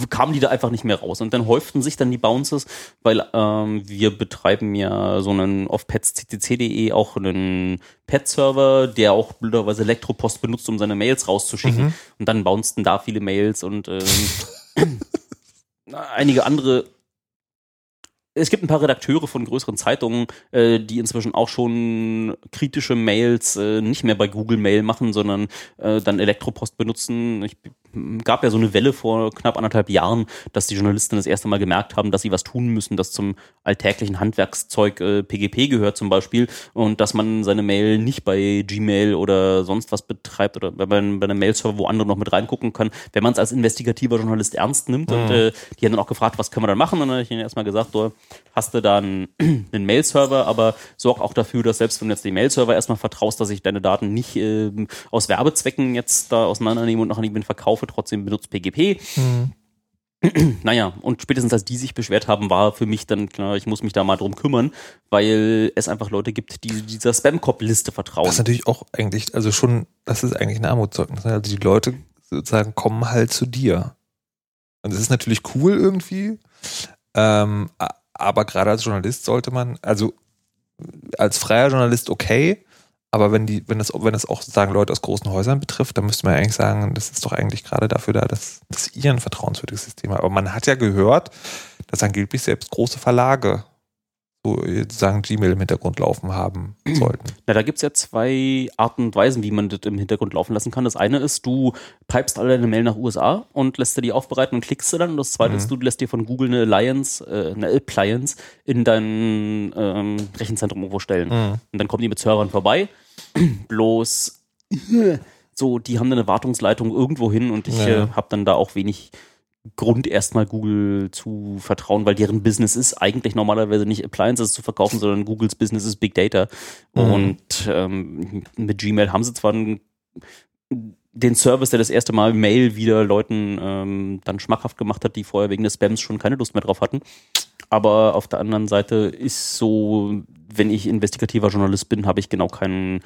S2: kamen die da einfach nicht mehr raus. Und dann häuften sich dann die Bounces, weil ähm, wir betreiben ja so einen auf petsctc.de auch einen Pet-Server, der auch blöderweise Elektropost benutzt, um seine Mails rauszuschicken. Und dann bouncten da viele Mails und ähm, einige andere es gibt ein paar Redakteure von größeren Zeitungen, äh, die inzwischen auch schon kritische Mails äh, nicht mehr bei Google Mail machen, sondern äh, dann Elektropost benutzen. Ich gab ja so eine Welle vor knapp anderthalb Jahren, dass die Journalisten das erste Mal gemerkt haben, dass sie was tun müssen, das zum alltäglichen Handwerkszeug äh, PGP gehört zum Beispiel und dass man seine Mail nicht bei Gmail oder sonst was betreibt oder bei, bei einem Mail-Server, wo andere noch mit reingucken können, wenn man es als investigativer Journalist ernst nimmt. Und äh, die haben dann auch gefragt, was können wir dann machen? Und dann habe ich ihnen erstmal gesagt, du hast du da einen, Mail-Server, aber sorg auch dafür, dass selbst wenn du jetzt den Mail-Server erstmal vertraust, dass ich deine Daten nicht ähm, aus Werbezwecken jetzt da auseinandernehme und nachher nicht verkaufe, trotzdem benutzt PGP. Naja, und spätestens als die sich beschwert haben, war für mich dann klar, ich muss mich da mal drum kümmern, weil es einfach Leute gibt, die dieser Spam-Cop-Liste vertrauen.
S1: Das ist natürlich auch eigentlich, also schon, das ist eigentlich ein Armutszeugnis. ne? Also die Leute sozusagen kommen halt zu dir. Und es ist natürlich cool irgendwie, ähm, aber gerade als Journalist sollte man, also als freier Journalist okay, aber wenn die, wenn das, wenn das auch sozusagen Leute aus großen Häusern betrifft, dann müsste man ja eigentlich sagen, das ist doch eigentlich gerade dafür da, dass, dass ihr ein vertrauenswürdiges System habt. Aber man hat ja gehört, dass angeblich selbst große Verlage so sozusagen Gmail im Hintergrund laufen haben sollten.
S2: Na, da gibt's ja zwei Arten und Weisen, wie man das im Hintergrund laufen lassen kann. Das eine ist, du pipest alle deine Mail nach USA und lässt dir die aufbereiten und klickst sie dann. Und das zweite
S1: Mhm.
S2: ist, du lässt dir von Google eine Alliance, äh, eine Appliance in dein ähm, Rechenzentrum irgendwo stellen.
S1: Mhm.
S2: Und dann kommen die mit Servern vorbei. Bloß so, die haben eine Wartungsleitung irgendwo hin und ich
S1: Ja.
S2: äh, habe dann da auch wenig Grund, erstmal Google zu vertrauen, weil deren Business ist eigentlich normalerweise nicht Appliances zu verkaufen, sondern Googles Business ist Big Data.
S1: Mhm.
S2: Und ähm, mit Gmail haben sie zwar einen, den Service, der das erste Mal Mail wieder Leuten ähm, dann schmackhaft gemacht hat, die vorher wegen des Spams schon keine Lust mehr drauf hatten. Aber auf der anderen Seite ist so, wenn ich investigativer Journalist bin, habe ich genau keinen,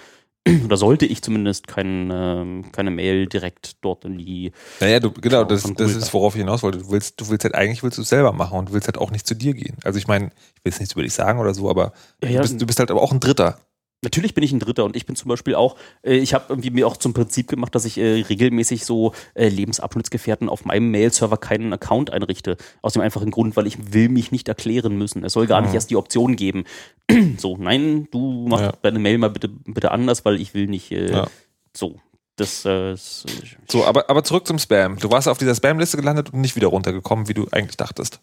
S2: oder sollte ich zumindest keinen, ähm, keine Mail direkt dort in die
S1: Naja, du, genau, das, das ist, worauf ich hinaus wollte. Du willst, du willst halt eigentlich willst du es selber machen und du willst halt auch nicht zu dir gehen. Also ich meine, ich will jetzt nichts über dich sagen oder so, aber
S2: Ja,
S1: du,
S2: ja.
S1: bist, du bist halt aber auch ein Dritter.
S2: Natürlich bin ich ein Dritter und ich bin zum Beispiel auch, äh, ich habe irgendwie mir auch zum Prinzip gemacht, dass ich äh, regelmäßig so äh, Lebensabschnittsgefährten auf meinem Mail-Server keinen Account einrichte. Aus dem einfachen Grund, weil ich will mich nicht erklären müssen. Es soll gar nicht erst die Option geben. so, nein, du mach
S1: Ja.
S2: deine Mail mal bitte, bitte anders, weil ich will nicht äh,
S1: Ja.
S2: so. Das, äh,
S1: So, aber, aber zurück zum Spam. Du warst auf dieser Spam-Liste gelandet und nicht wieder runtergekommen, wie du eigentlich dachtest.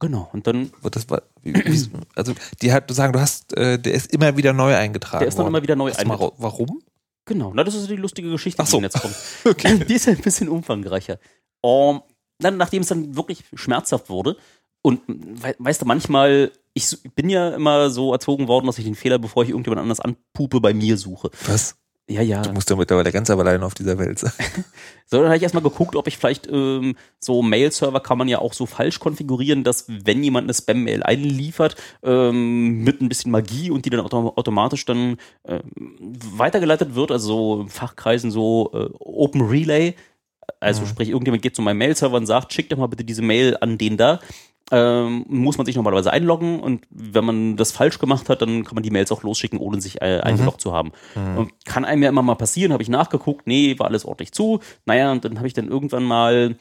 S2: Genau. Und dann,
S1: Das war, also die hat, du sagen, du hast, äh, der ist immer wieder neu eingetragen.
S2: Der ist dann
S1: worden.
S2: immer wieder neu eingetragen.
S1: Warum?
S2: genau, na, das ist die lustige Geschichte,
S1: Ach so.
S2: die jetzt kommt.
S1: Okay.
S2: Die ist ja ein bisschen umfangreicher. Um, dann, nachdem es dann wirklich schmerzhaft wurde, und we weißt du, manchmal, ich bin ja immer so erzogen worden, dass ich den Fehler, bevor ich irgendjemand anders anpupe, bei mir suche.
S1: Was?
S2: Ja, ja.
S1: Du musst ja mittlerweile ganz allein auf dieser Welt sein.
S2: So, dann habe ich erstmal geguckt, ob ich vielleicht ähm, so Mail-Server kann man ja auch so falsch konfigurieren, dass wenn jemand eine Spam-Mail einliefert, ähm, mit ein bisschen Magie und die dann autom automatisch dann ähm, weitergeleitet wird, also so in Fachkreisen so äh, Open Relay, also sprich, irgendjemand geht zu meinem Mail-Server und sagt, schick doch mal bitte diese Mail an den da. Ähm, muss man sich normalerweise einloggen und wenn man das falsch gemacht hat, dann kann man die Mails auch losschicken, ohne sich äh, eingeloggt zu haben. Und kann einem ja immer mal passieren, habe ich nachgeguckt, nee, war alles ordentlich zu. Naja, und dann habe ich dann irgendwann mal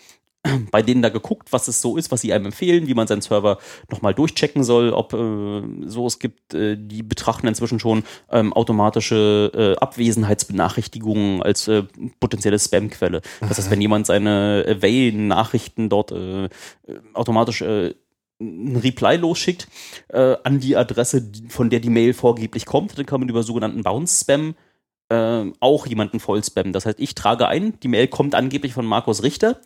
S2: bei denen da geguckt, was es so ist, was sie einem empfehlen, wie man seinen Server nochmal durchchecken soll, ob äh, so es gibt, äh, die betrachten inzwischen schon ähm, automatische äh, Abwesenheitsbenachrichtigungen als äh, potenzielle Spamquelle. Das heißt, wenn jemand seine Away-Nachrichten dort äh, äh, automatisch äh, ein Reply losschickt äh, an die Adresse, von der die Mail vorgeblich kommt, dann kann man über sogenannten Bounce-Spam äh, auch jemanden voll spammen. Das heißt, ich trage ein, die Mail kommt angeblich von Markus Richter,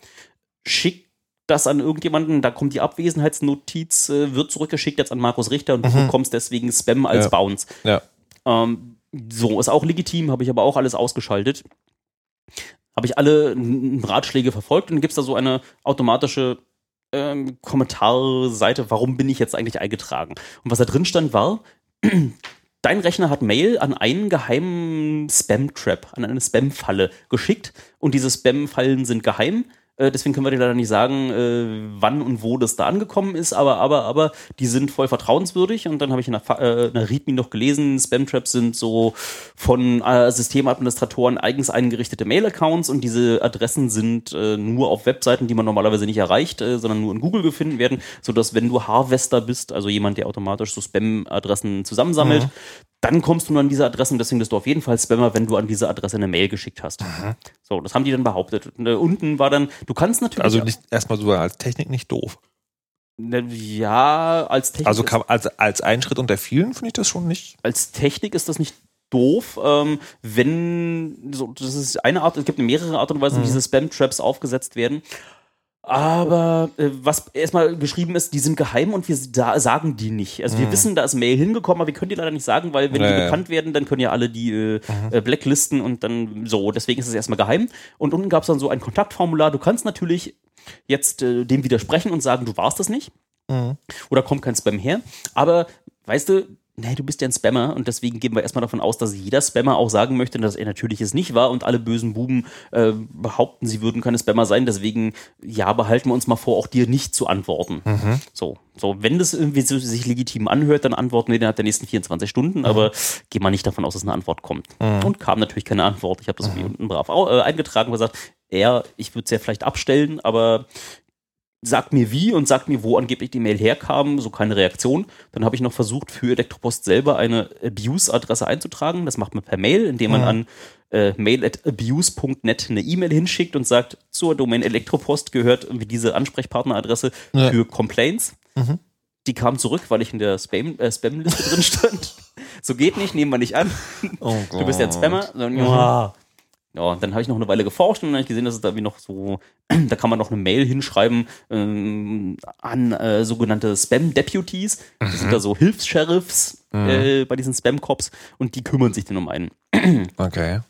S2: schickt das an irgendjemanden, da kommt die Abwesenheitsnotiz, äh, wird zurückgeschickt jetzt an Markus Richter und du bekommst deswegen Spam als
S1: Ja.
S2: Bounce.
S1: Ja.
S2: Ähm, so, ist auch legitim, habe ich aber auch alles ausgeschaltet. Habe ich alle Ratschläge verfolgt und dann gibt es da so eine automatische ähm, Kommentarseite, warum bin ich jetzt eigentlich eingetragen? Und was da drin stand war, dein Rechner hat Mail an einen geheimen Spam-Trap, an eine Spam-Falle geschickt und diese Spam-Fallen sind geheim. Äh, deswegen können wir dir leider nicht sagen, äh, wann und wo das da angekommen ist, aber, aber, aber die sind voll vertrauenswürdig. Und dann habe ich in Fa- äh, README noch gelesen, Spam-Traps sind so von äh, Systemadministratoren eigens eingerichtete Mail-Accounts und diese Adressen sind äh, nur auf Webseiten, die man normalerweise nicht erreicht, äh, sondern nur in Google gefunden werden, sodass wenn du Harvester bist, also jemand, der automatisch so Spam-Adressen zusammensammelt, dann kommst du nur an diese Adressen, deswegen bist du auf jeden Fall Spammer, wenn du an diese Adresse eine Mail geschickt hast. So, das haben die dann behauptet. Und, unten war dann, du kannst natürlich.
S1: Also nicht erstmal so als Technik nicht doof.
S2: Ne, Ja, als Technik,
S1: Also kann, als, als ein Schritt unter vielen finde ich das schon nicht.
S2: als Technik ist das nicht doof, ähm, wenn so, das ist eine Art, es gibt mehrere Art und Weise, wie diese Spam-Traps aufgesetzt werden. Aber äh, was erstmal geschrieben ist, die sind geheim und wir sa sagen die nicht. Also wir wissen, da ist Mail hingekommen, aber wir können die leider nicht sagen, weil wenn
S1: Ja,
S2: die
S1: ja.
S2: bekannt werden, dann können ja alle die äh, äh, blacklisten und dann so. Deswegen ist es erstmal geheim. Und unten gab es dann so ein Kontaktformular. Du kannst natürlich jetzt äh, dem widersprechen und sagen, du warst das nicht oder kommt kein Spam her. Aber weißt du, nee, du bist ja ein Spammer und deswegen gehen wir erstmal davon aus, dass jeder Spammer auch sagen möchte, dass er natürlich es nicht war und alle bösen Buben äh, behaupten, sie würden keine Spammer sein. Deswegen, ja, behalten wir uns mal vor, auch dir nicht zu antworten. So, so, wenn das irgendwie so sich legitim anhört, dann antworten wir innerhalb der nächsten 24 Stunden, aber geh mal nicht davon aus, dass eine Antwort kommt. Und kam natürlich keine Antwort. Ich habe das irgendwie unten brav äh, eingetragen und gesagt, ja, ich würde es ja vielleicht abstellen, aber sagt mir wie und sagt mir, wo angeblich die Mail herkam, so keine Reaktion. Dann habe ich noch versucht, für Elektropost selber eine Abuse-Adresse einzutragen. Das macht man per Mail, indem man an äh, mail at abuse.net eine E-Mail hinschickt und sagt, zur Domain Elektropost gehört irgendwie diese Ansprechpartneradresse
S1: Ja.
S2: für Complaints. Die kam zurück, weil ich in der Spam, äh, Spam-Liste drin stand. So geht nicht, nehmen wir nicht an. Du bist ja ein Spammer. So, ja. Dann habe ich noch eine Weile geforscht und dann habe ich gesehen, dass es da wie noch so, da kann man noch eine Mail hinschreiben ähm, an äh, sogenannte Spam-Deputies. Das sind da so Hilfs-Sheriffs äh, bei diesen Spam-Cops und die kümmern sich dann um einen.
S1: Okay.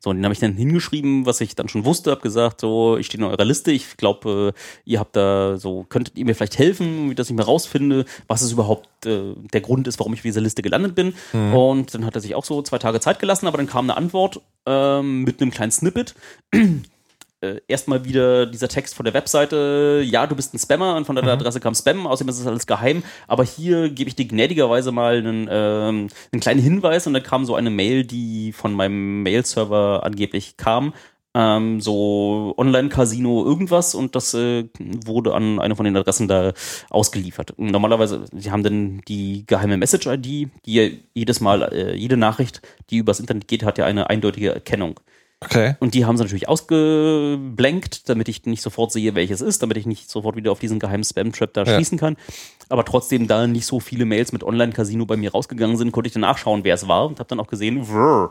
S2: So, und den habe ich dann hingeschrieben, was ich dann schon wusste, habe gesagt, so, ich stehe in eurer Liste, ich glaube, äh, ihr habt da so, könntet ihr mir vielleicht helfen, wie dass ich mir rausfinde, was es überhaupt äh, der Grund ist, warum ich auf dieser Liste gelandet bin. Und dann hat er sich auch so zwei Tage Zeit gelassen, aber dann kam eine Antwort ähm, mit einem kleinen Snippet. Äh, Erstmal wieder dieser Text von der Webseite, ja, du bist ein Spammer und von deiner Adresse kam Spam, außerdem ist das alles geheim, aber hier gebe ich dir gnädigerweise mal einen, ähm, einen kleinen Hinweis und dann kam so eine Mail, die von meinem Mail-Server angeblich kam, ähm, so Online-Casino irgendwas und das äh, wurde an eine von den Adressen da ausgeliefert. Und normalerweise, sie haben dann die geheime Message-ID, die jedes Mal, äh, jede Nachricht, die übers Internet geht, hat ja eine eindeutige Erkennung.
S1: Okay.
S2: Und die haben sie natürlich ausgeblenkt, damit ich nicht sofort sehe, welches ist, damit ich nicht sofort wieder auf diesen geheimen Spam-Trap da
S1: Ja.
S2: schließen kann. Aber trotzdem, da nicht so viele Mails mit Online-Casino bei mir rausgegangen sind, konnte ich dann nachschauen, wer es war und habe dann auch gesehen, vrr,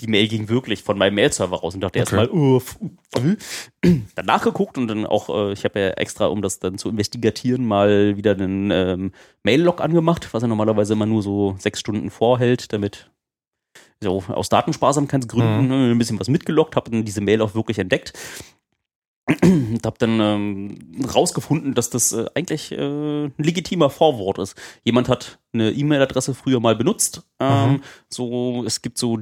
S2: die Mail ging wirklich von meinem Mail-Server raus und dachte
S1: Okay.
S2: erstmal, f- äh. dann nachgeguckt und dann auch, äh, ich habe ja extra, um das dann zu investigatieren, mal wieder einen ähm, Mail-Log angemacht, was er normalerweise immer nur so sechs Stunden vorhält, damit so aus Datensparsamkeitsgründen ne, ein bisschen was mitgelockt, habe dann diese Mail auch wirklich entdeckt und habe dann ähm, rausgefunden, dass das äh, eigentlich äh, ein legitimer Vorwort ist. Jemand hat eine E-Mail-Adresse früher mal benutzt. Ähm, So, es gibt so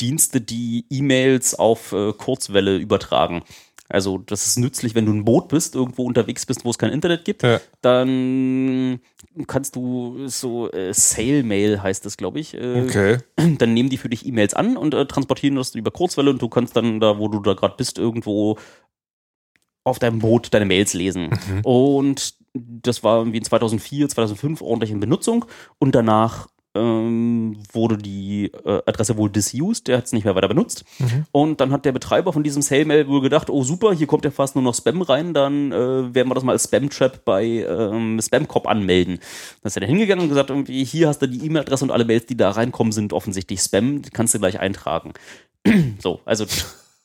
S2: Dienste, die E-Mails auf äh, Kurzwelle übertragen. Also das ist nützlich, wenn du ein Boot bist, irgendwo unterwegs bist, wo es kein Internet gibt.
S1: Ja.
S2: Dann kannst du so äh, Sail-Mail heißt das, glaube ich. Äh,
S1: Okay.
S2: dann nehmen die für dich E-Mails an und äh, transportieren das über Kurzwelle und du kannst dann da, wo du da gerade bist, irgendwo auf deinem Boot deine Mails lesen. Und das war irgendwie in 2004, 2005 ordentlich in Benutzung und danach ähm, wurde die äh, Adresse wohl disused, der hat es nicht mehr weiter benutzt. Und dann hat der Betreiber von diesem Sale-Mail wohl gedacht, oh super, hier kommt ja fast nur noch Spam rein, dann äh, werden wir das mal als Spam-Trap bei ähm, Spam-Cop anmelden. Dann ist er da hingegangen und gesagt, irgendwie, hier hast du die E-Mail-Adresse und alle Mails, die da reinkommen, sind offensichtlich Spam, die kannst du gleich eintragen. so, also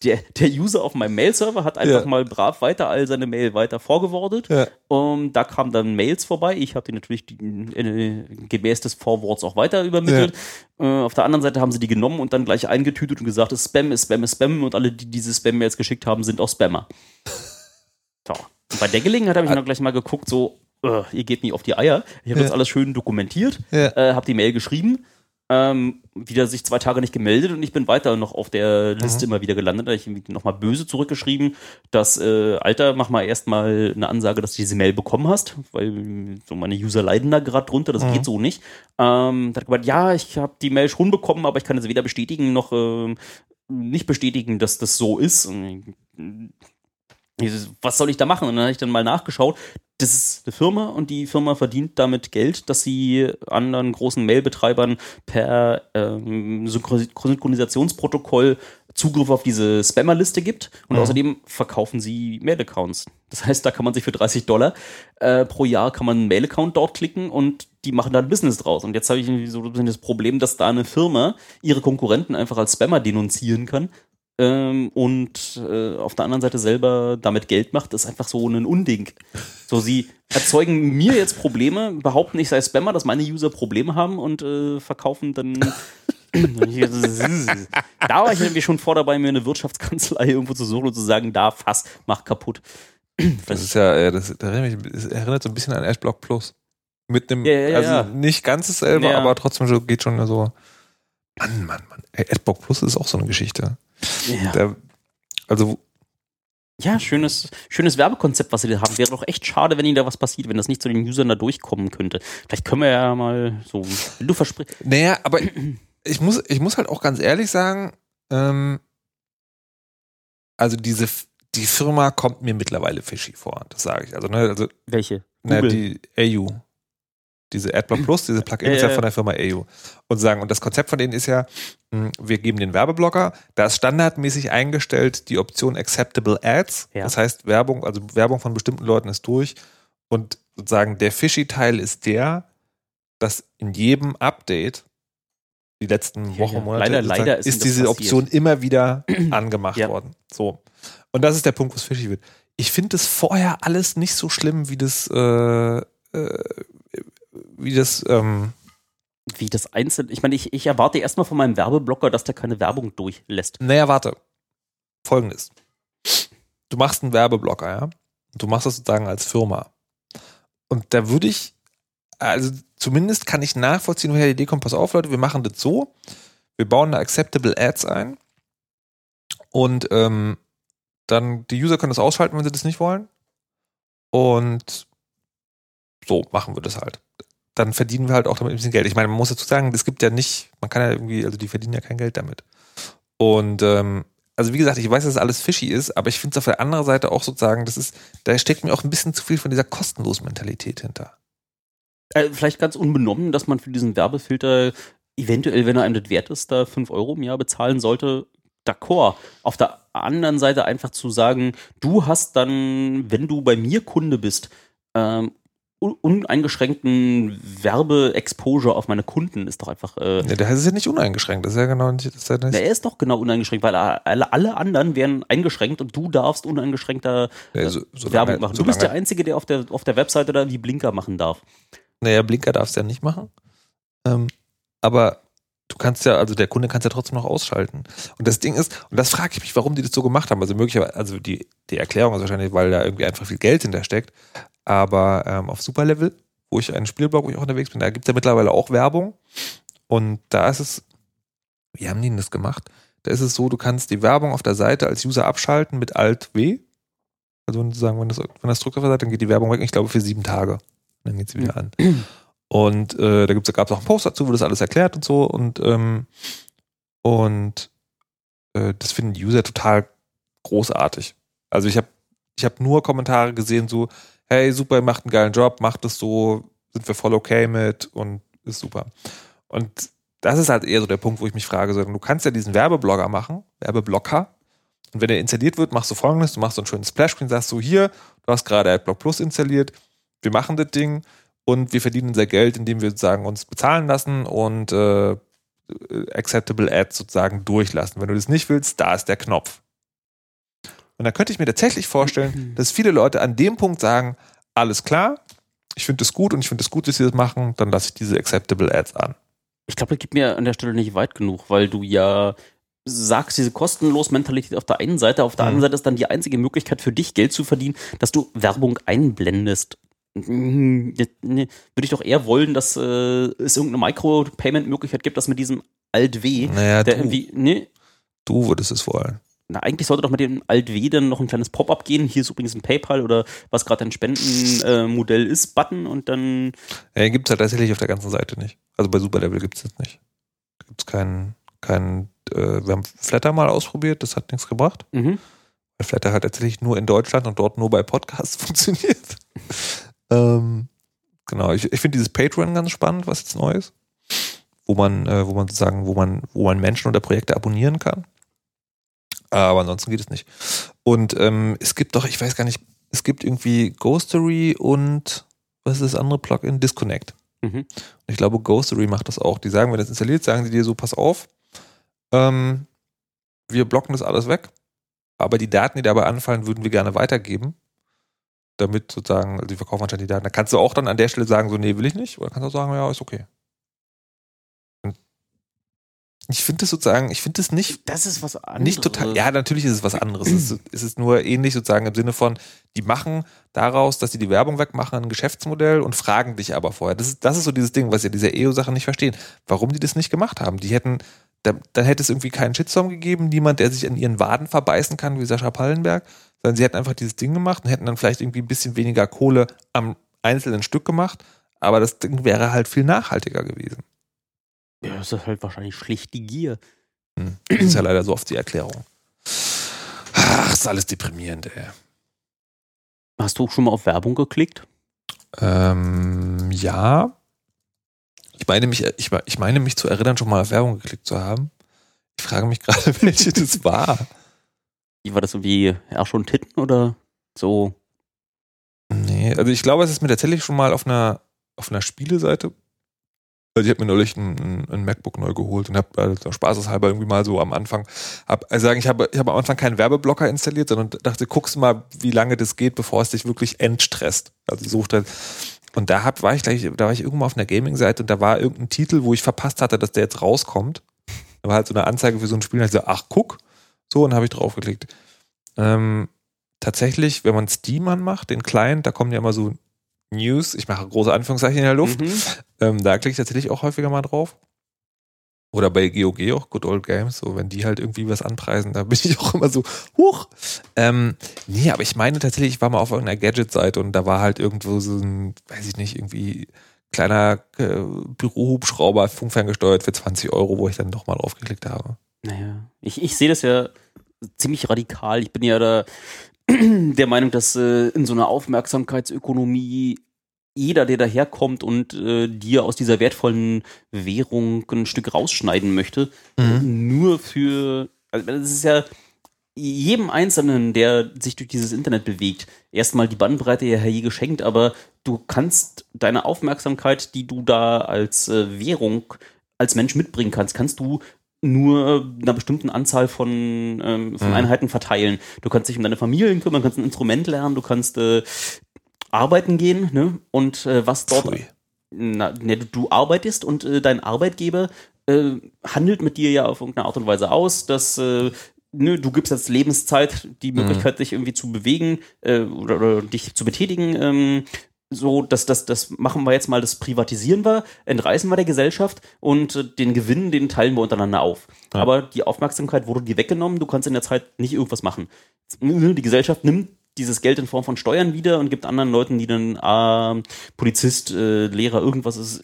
S2: der, der User auf meinem Mail-Server hat einfach
S1: Ja.
S2: mal brav weiter all seine Mail weiter vorgewordet.
S1: Ja.
S2: Um, da kamen dann Mails vorbei. Ich habe die natürlich die, äh, gemäß des Vorworts auch weiter übermittelt. Äh, auf der anderen Seite haben sie die genommen und dann gleich eingetütet und gesagt, es ist Spam, ist Spam, ist Spam und alle, die diese Spam-Mails geschickt haben, sind auch Spammer. So. Und bei der Gelegenheit habe ich noch gleich mal geguckt, so, äh, ihr geht mir auf die Eier. Ich habe
S1: Ja.
S2: das alles schön dokumentiert,
S1: Ja.
S2: äh, habe die Mail geschrieben ähm, wieder sich zwei Tage nicht gemeldet und ich bin weiter noch auf der Liste
S1: Mhm.
S2: immer wieder gelandet. Da habe ich nochmal böse zurückgeschrieben, dass, äh, Alter, mach mal erstmal eine Ansage, dass du diese Mail bekommen hast, weil so meine User leiden da gerade drunter, das
S1: Mhm.
S2: geht so nicht. Ähm, da hat er gemeint, ja, ich habe die Mail schon bekommen, aber ich kann es weder bestätigen noch ähm, nicht bestätigen, dass das so ist. Und ich, was soll ich da machen? Und dann habe ich dann mal nachgeschaut. Das ist eine Firma und die Firma verdient damit Geld, dass sie anderen großen Mailbetreibern per ähm, Synchro- Synchronisationsprotokoll Zugriff auf diese Spammerliste gibt. Und
S1: Mhm.
S2: außerdem verkaufen sie Mail-Accounts. Das heißt, da kann man sich für 30 Dollar äh, pro Jahr kann man einen Mail-Account dort klicken und die machen da ein Business draus. Und jetzt habe ich so ein bisschen das Problem, dass da eine Firma ihre Konkurrenten einfach als Spammer denunzieren kann. Ähm, und äh, auf der anderen Seite selber damit Geld macht, ist einfach so ein Unding. So, sie erzeugen mir jetzt Probleme, behaupten, ich sei Spammer, dass meine User Probleme haben und äh, verkaufen dann. da war ich irgendwie schon vor dabei, mir eine Wirtschaftskanzlei irgendwo zu suchen und zu sagen, da fass, mach kaputt.
S1: Das ist ja, äh, das, erinnert, mich, das erinnert so ein bisschen an Adblock Plus. Mit einem,
S2: Ja, ja,
S1: also
S2: ja.
S1: nicht ganz dasselbe, aber trotzdem geht schon so. Mann, Mann, Mann. Adblock Plus ist auch so eine Geschichte.
S2: Ja.
S1: Da, also,
S2: Ja, schönes, schönes Werbekonzept, was sie da haben. Wäre doch echt schade, wenn ihnen da was passiert, wenn das nicht zu den Usern da durchkommen könnte. Vielleicht können wir ja mal so, wenn du versprichst.
S1: naja, aber ich muss, ich muss halt auch ganz ehrlich sagen, ähm, also diese, die Firma kommt mir mittlerweile fishy vor, das sage ich. Also, ne, also
S2: Welche?
S1: Na, die AU. Diese AdBlock Plus, diese Plugin ist ja von der Firma AU. Und sagen, und das Konzept von denen ist ja, mh, wir geben den Werbeblocker, da ist standardmäßig eingestellt die Option Acceptable Ads.
S2: Ja.
S1: Das heißt, Werbung, also Werbung von bestimmten Leuten ist durch. Und sozusagen der fishy-Teil ist der, dass in jedem Update die letzten Wochen,
S2: ja.
S1: Monate,
S2: Leider- leider ist
S1: ist, diese
S2: passiert.
S1: Option immer wieder angemacht worden. So. Und das ist der Punkt, wo es fishy wird. Ich finde das vorher alles nicht so schlimm, wie das, äh, äh, wie das, ähm,
S2: Wie das einzelne. Ich meine, ich, ich erwarte erstmal von meinem Werbeblocker, dass der keine Werbung durchlässt.
S1: naja, warte. Folgendes. Du machst einen Werbeblocker, ja? Du machst das sozusagen als Firma. Und da würde ich, also zumindest kann ich nachvollziehen, woher die Idee kommt, pass auf, Leute, wir machen das so. Wir bauen da Acceptable Ads ein. Und ähm, dann, die User können das ausschalten, wenn sie das nicht wollen. Und so machen wir das halt. Dann verdienen wir halt auch damit ein bisschen Geld. Ich meine, man muss dazu sagen, es gibt ja nicht, man kann ja irgendwie, also die verdienen ja kein Geld damit. Und ähm, also wie gesagt, ich weiß, dass es alles fishy ist, aber ich finde es auf der anderen Seite auch sozusagen, das ist, da steckt mir auch ein bisschen zu viel von dieser kostenlosen Mentalität hinter.
S2: Äh, vielleicht ganz unbenommen, dass man für diesen Werbefilter eventuell, wenn er einem das wert ist, da 5 Euro im Jahr bezahlen sollte. D'accord. Auf der anderen Seite einfach zu sagen, du hast dann, wenn du bei mir Kunde bist, ähm, uneingeschränkten Werbe-Exposure auf meine Kunden ist doch einfach. Äh,
S1: Ja, das ist ja nicht uneingeschränkt, das ist ja genau nicht, das ist ja nicht,
S2: er ist doch genau uneingeschränkt, weil alle, alle anderen wären eingeschränkt und du darfst uneingeschränkter
S1: Ja, so- solange-
S2: Werbung machen. Du bist der Einzige, der auf der, auf der Webseite da wie Blinker machen darf.
S1: Naja, Blinker darfst du ja nicht machen. Ähm, aber du kannst ja, also der Kunde kann es ja trotzdem noch ausschalten. Und das Ding ist, und das frage ich mich, warum die das so gemacht haben. Also möglicherweise, also die, die Erklärung ist wahrscheinlich, weil da irgendwie einfach viel Geld hintersteckt. Aber ähm, auf Superlevel, wo ich einen Spielblog, wo ich auch unterwegs bin, da gibt es ja mittlerweile auch Werbung. Und da ist es, wie haben die denn das gemacht? Da ist es so, du kannst die Werbung auf der Seite als User abschalten mit Alt W. Also wenn du sagen, wenn das, wenn das drückt auf der Seite, dann geht die Werbung weg, ich glaube für sieben Tage. Dann geht sie wieder an. Und äh, da gab es auch einen Post dazu, wo das alles erklärt und so. Und, ähm, und äh, das finden die User total großartig. Also ich habe ich hab nur Kommentare gesehen, so, hey, super, macht einen geilen Job, macht es so, sind wir voll okay mit und ist super. Und das ist halt eher so der Punkt, wo ich mich frage, so, du kannst ja diesen Werbeblogger machen, Werbeblocker. Und wenn der installiert wird, machst du folgendes, du machst so einen schönen Splash-Screen, sagst du hier, du hast gerade AdBlock Plus installiert, wir machen das Ding und wir verdienen unser Geld, indem wir sozusagen uns bezahlen lassen und äh, Acceptable Ads sozusagen durchlassen. Wenn du das nicht willst, da ist der Knopf. Und da könnte ich mir tatsächlich vorstellen, dass viele Leute an dem Punkt sagen, alles klar, ich finde das gut und ich finde es das gut, dass sie das machen, dann lasse ich diese Acceptable Ads an.
S2: Ich glaube, das gibt mir an der Stelle nicht weit genug, weil du ja sagst, diese kostenlos Mentalität auf der einen Seite, auf der
S1: Mhm.
S2: anderen Seite ist dann die einzige Möglichkeit für dich Geld zu verdienen, dass du Werbung einblendest. Mm, ne, ne, Würde ich doch eher wollen, dass äh, es irgendeine Micro-Payment-Möglichkeit gibt, dass mit diesem Alt-W,
S1: Naja,
S2: der
S1: du,
S2: irgendwie, ne,
S1: du würdest es wollen.
S2: na, eigentlich sollte doch mit dem Alt-W dann noch ein kleines Pop-up gehen. Hier ist übrigens ein PayPal oder was gerade ein Spendenmodell äh, ist, Button und dann,
S1: Ja, gibt es halt tatsächlich auf der ganzen Seite nicht. Also bei Superlevel gibt es das nicht. Gibt es keinen, keinen äh, wir haben Flatter mal ausprobiert, das hat nichts gebracht.
S2: mhm.
S1: Flatter halt tatsächlich nur in Deutschland und dort nur bei Podcasts funktioniert. Ähm, genau, ich, ich finde dieses Patreon ganz spannend, was jetzt neu ist. Wo man, äh, wo man sozusagen, wo man, wo man Menschen oder Projekte abonnieren kann. Aber ansonsten geht es nicht. Und ähm, es gibt doch, ich weiß gar nicht, es gibt irgendwie Ghostery und was ist das andere Plugin? Disconnect.
S2: Mhm.
S1: Ich glaube, Ghostery macht das auch. Die sagen, wenn das installiert, sagen sie dir so, pass auf, ähm, wir blocken das alles weg, aber die Daten, die dabei anfallen, würden wir gerne weitergeben, damit sozusagen, also die verkaufen anscheinend die Daten. Da kannst du auch dann an der Stelle sagen, so, nee, will ich nicht, oder kannst du auch sagen, ja, ist okay. Und ich finde das sozusagen, ich finde das nicht
S2: Das ist was anderes.
S1: nicht total, ja, natürlich ist es was anderes. es, ist, es ist nur ähnlich sozusagen im Sinne von, die machen daraus, dass sie die Werbung wegmachen, ein Geschäftsmodell und fragen dich aber vorher. Das ist, das ist so dieses Ding, was ja diese EO-Sache nicht verstehen. Warum die das nicht gemacht haben? Die hätten, da, dann hätte es irgendwie keinen Shitstorm gegeben, niemand, der sich an ihren Waden verbeißen kann, wie Sascha Pallenberg, sondern sie hätten einfach dieses Ding gemacht und hätten dann vielleicht irgendwie ein bisschen weniger Kohle am einzelnen Stück gemacht, aber das Ding wäre halt viel nachhaltiger gewesen.
S2: Ja, das ist halt wahrscheinlich schlicht die Gier.
S1: Hm. Das ist ja leider so oft die Erklärung. Ach, ist alles deprimierend, ey.
S2: Hast du schon mal auf Werbung geklickt?
S1: Ähm, ja. Ich meine, mich, ich, ich meine mich zu erinnern, schon mal auf Werbung geklickt zu haben. Ich frage mich gerade, welche das war.
S2: Wie war das so wie, ja, schon Titten oder so?
S1: Nee, also ich glaube, es ist mir tatsächlich schon mal auf einer, auf einer Spieleseite. Also ich habe mir neulich ein, ein, MacBook neu geholt und habe also spaßeshalber irgendwie mal so am Anfang, hab, also sagen, ich habe ich hab am Anfang keinen Werbeblocker installiert, sondern dachte, guckst mal, wie lange das geht, bevor es dich wirklich entstresst. Also so und da hab, war ich gleich, da war ich irgendwo auf einer Gaming-Seite und da war irgendein Titel, wo ich verpasst hatte, dass der jetzt rauskommt. Da war halt so eine Anzeige für so ein Spiel und ich so, ach guck, so und habe ich draufgeklickt. Ähm, tatsächlich, wenn man Steam anmacht, den Client, da kommen ja immer so News, ich mache große Anführungszeichen in der Luft,
S2: Mhm.
S1: ähm, da klicke ich tatsächlich auch häufiger mal drauf. Oder bei GOG auch, Good Old Games, so wenn die halt irgendwie was anpreisen, da bin ich auch immer so, huch. Ähm, nee, aber ich meine tatsächlich, ich war mal auf irgendeiner Gadget-Seite und da war halt irgendwo so ein, weiß ich nicht, irgendwie kleiner äh, Bürohubschrauber, funkferngesteuert für 20 Euro, wo ich dann doch mal drauf geklickt habe.
S2: Naja, ich, ich sehe das ja ziemlich radikal. Ich bin ja da der Meinung, dass äh, in so einer Aufmerksamkeitsökonomie jeder, der daherkommt und äh, dir aus dieser wertvollen Währung ein Stück rausschneiden möchte, nur für, also das ist ja jedem Einzelnen, der sich durch dieses Internet bewegt, erstmal die Bandbreite ja je geschenkt, aber du kannst deine Aufmerksamkeit, die du da als äh, Währung als Mensch mitbringen kannst, kannst du nur einer bestimmten Anzahl von, ähm, von
S1: Mhm.
S2: Einheiten verteilen. Du kannst dich um deine Familien kümmern, kannst ein Instrument lernen, du kannst äh, arbeiten gehen, ne? Und äh, was dort
S1: Pfui.
S2: na, ne, du- arbeitest und äh, dein Arbeitgeber äh, handelt mit dir ja auf irgendeine Art und Weise aus, dass äh, ne, du gibst jetzt Lebenszeit, die Möglichkeit, dich irgendwie zu bewegen äh, oder, oder dich zu betätigen. Ähm, so, das, das, das machen wir jetzt mal, das privatisieren wir, entreißen wir der Gesellschaft und äh, den Gewinn, den teilen wir untereinander auf.
S1: Ja.
S2: Aber die Aufmerksamkeit wurde dir weggenommen, du kannst in der Zeit nicht irgendwas machen. Die Gesellschaft nimmt dieses Geld in Form von Steuern wieder und gibt anderen Leuten, die dann äh, Polizist, äh, Lehrer, irgendwas ist,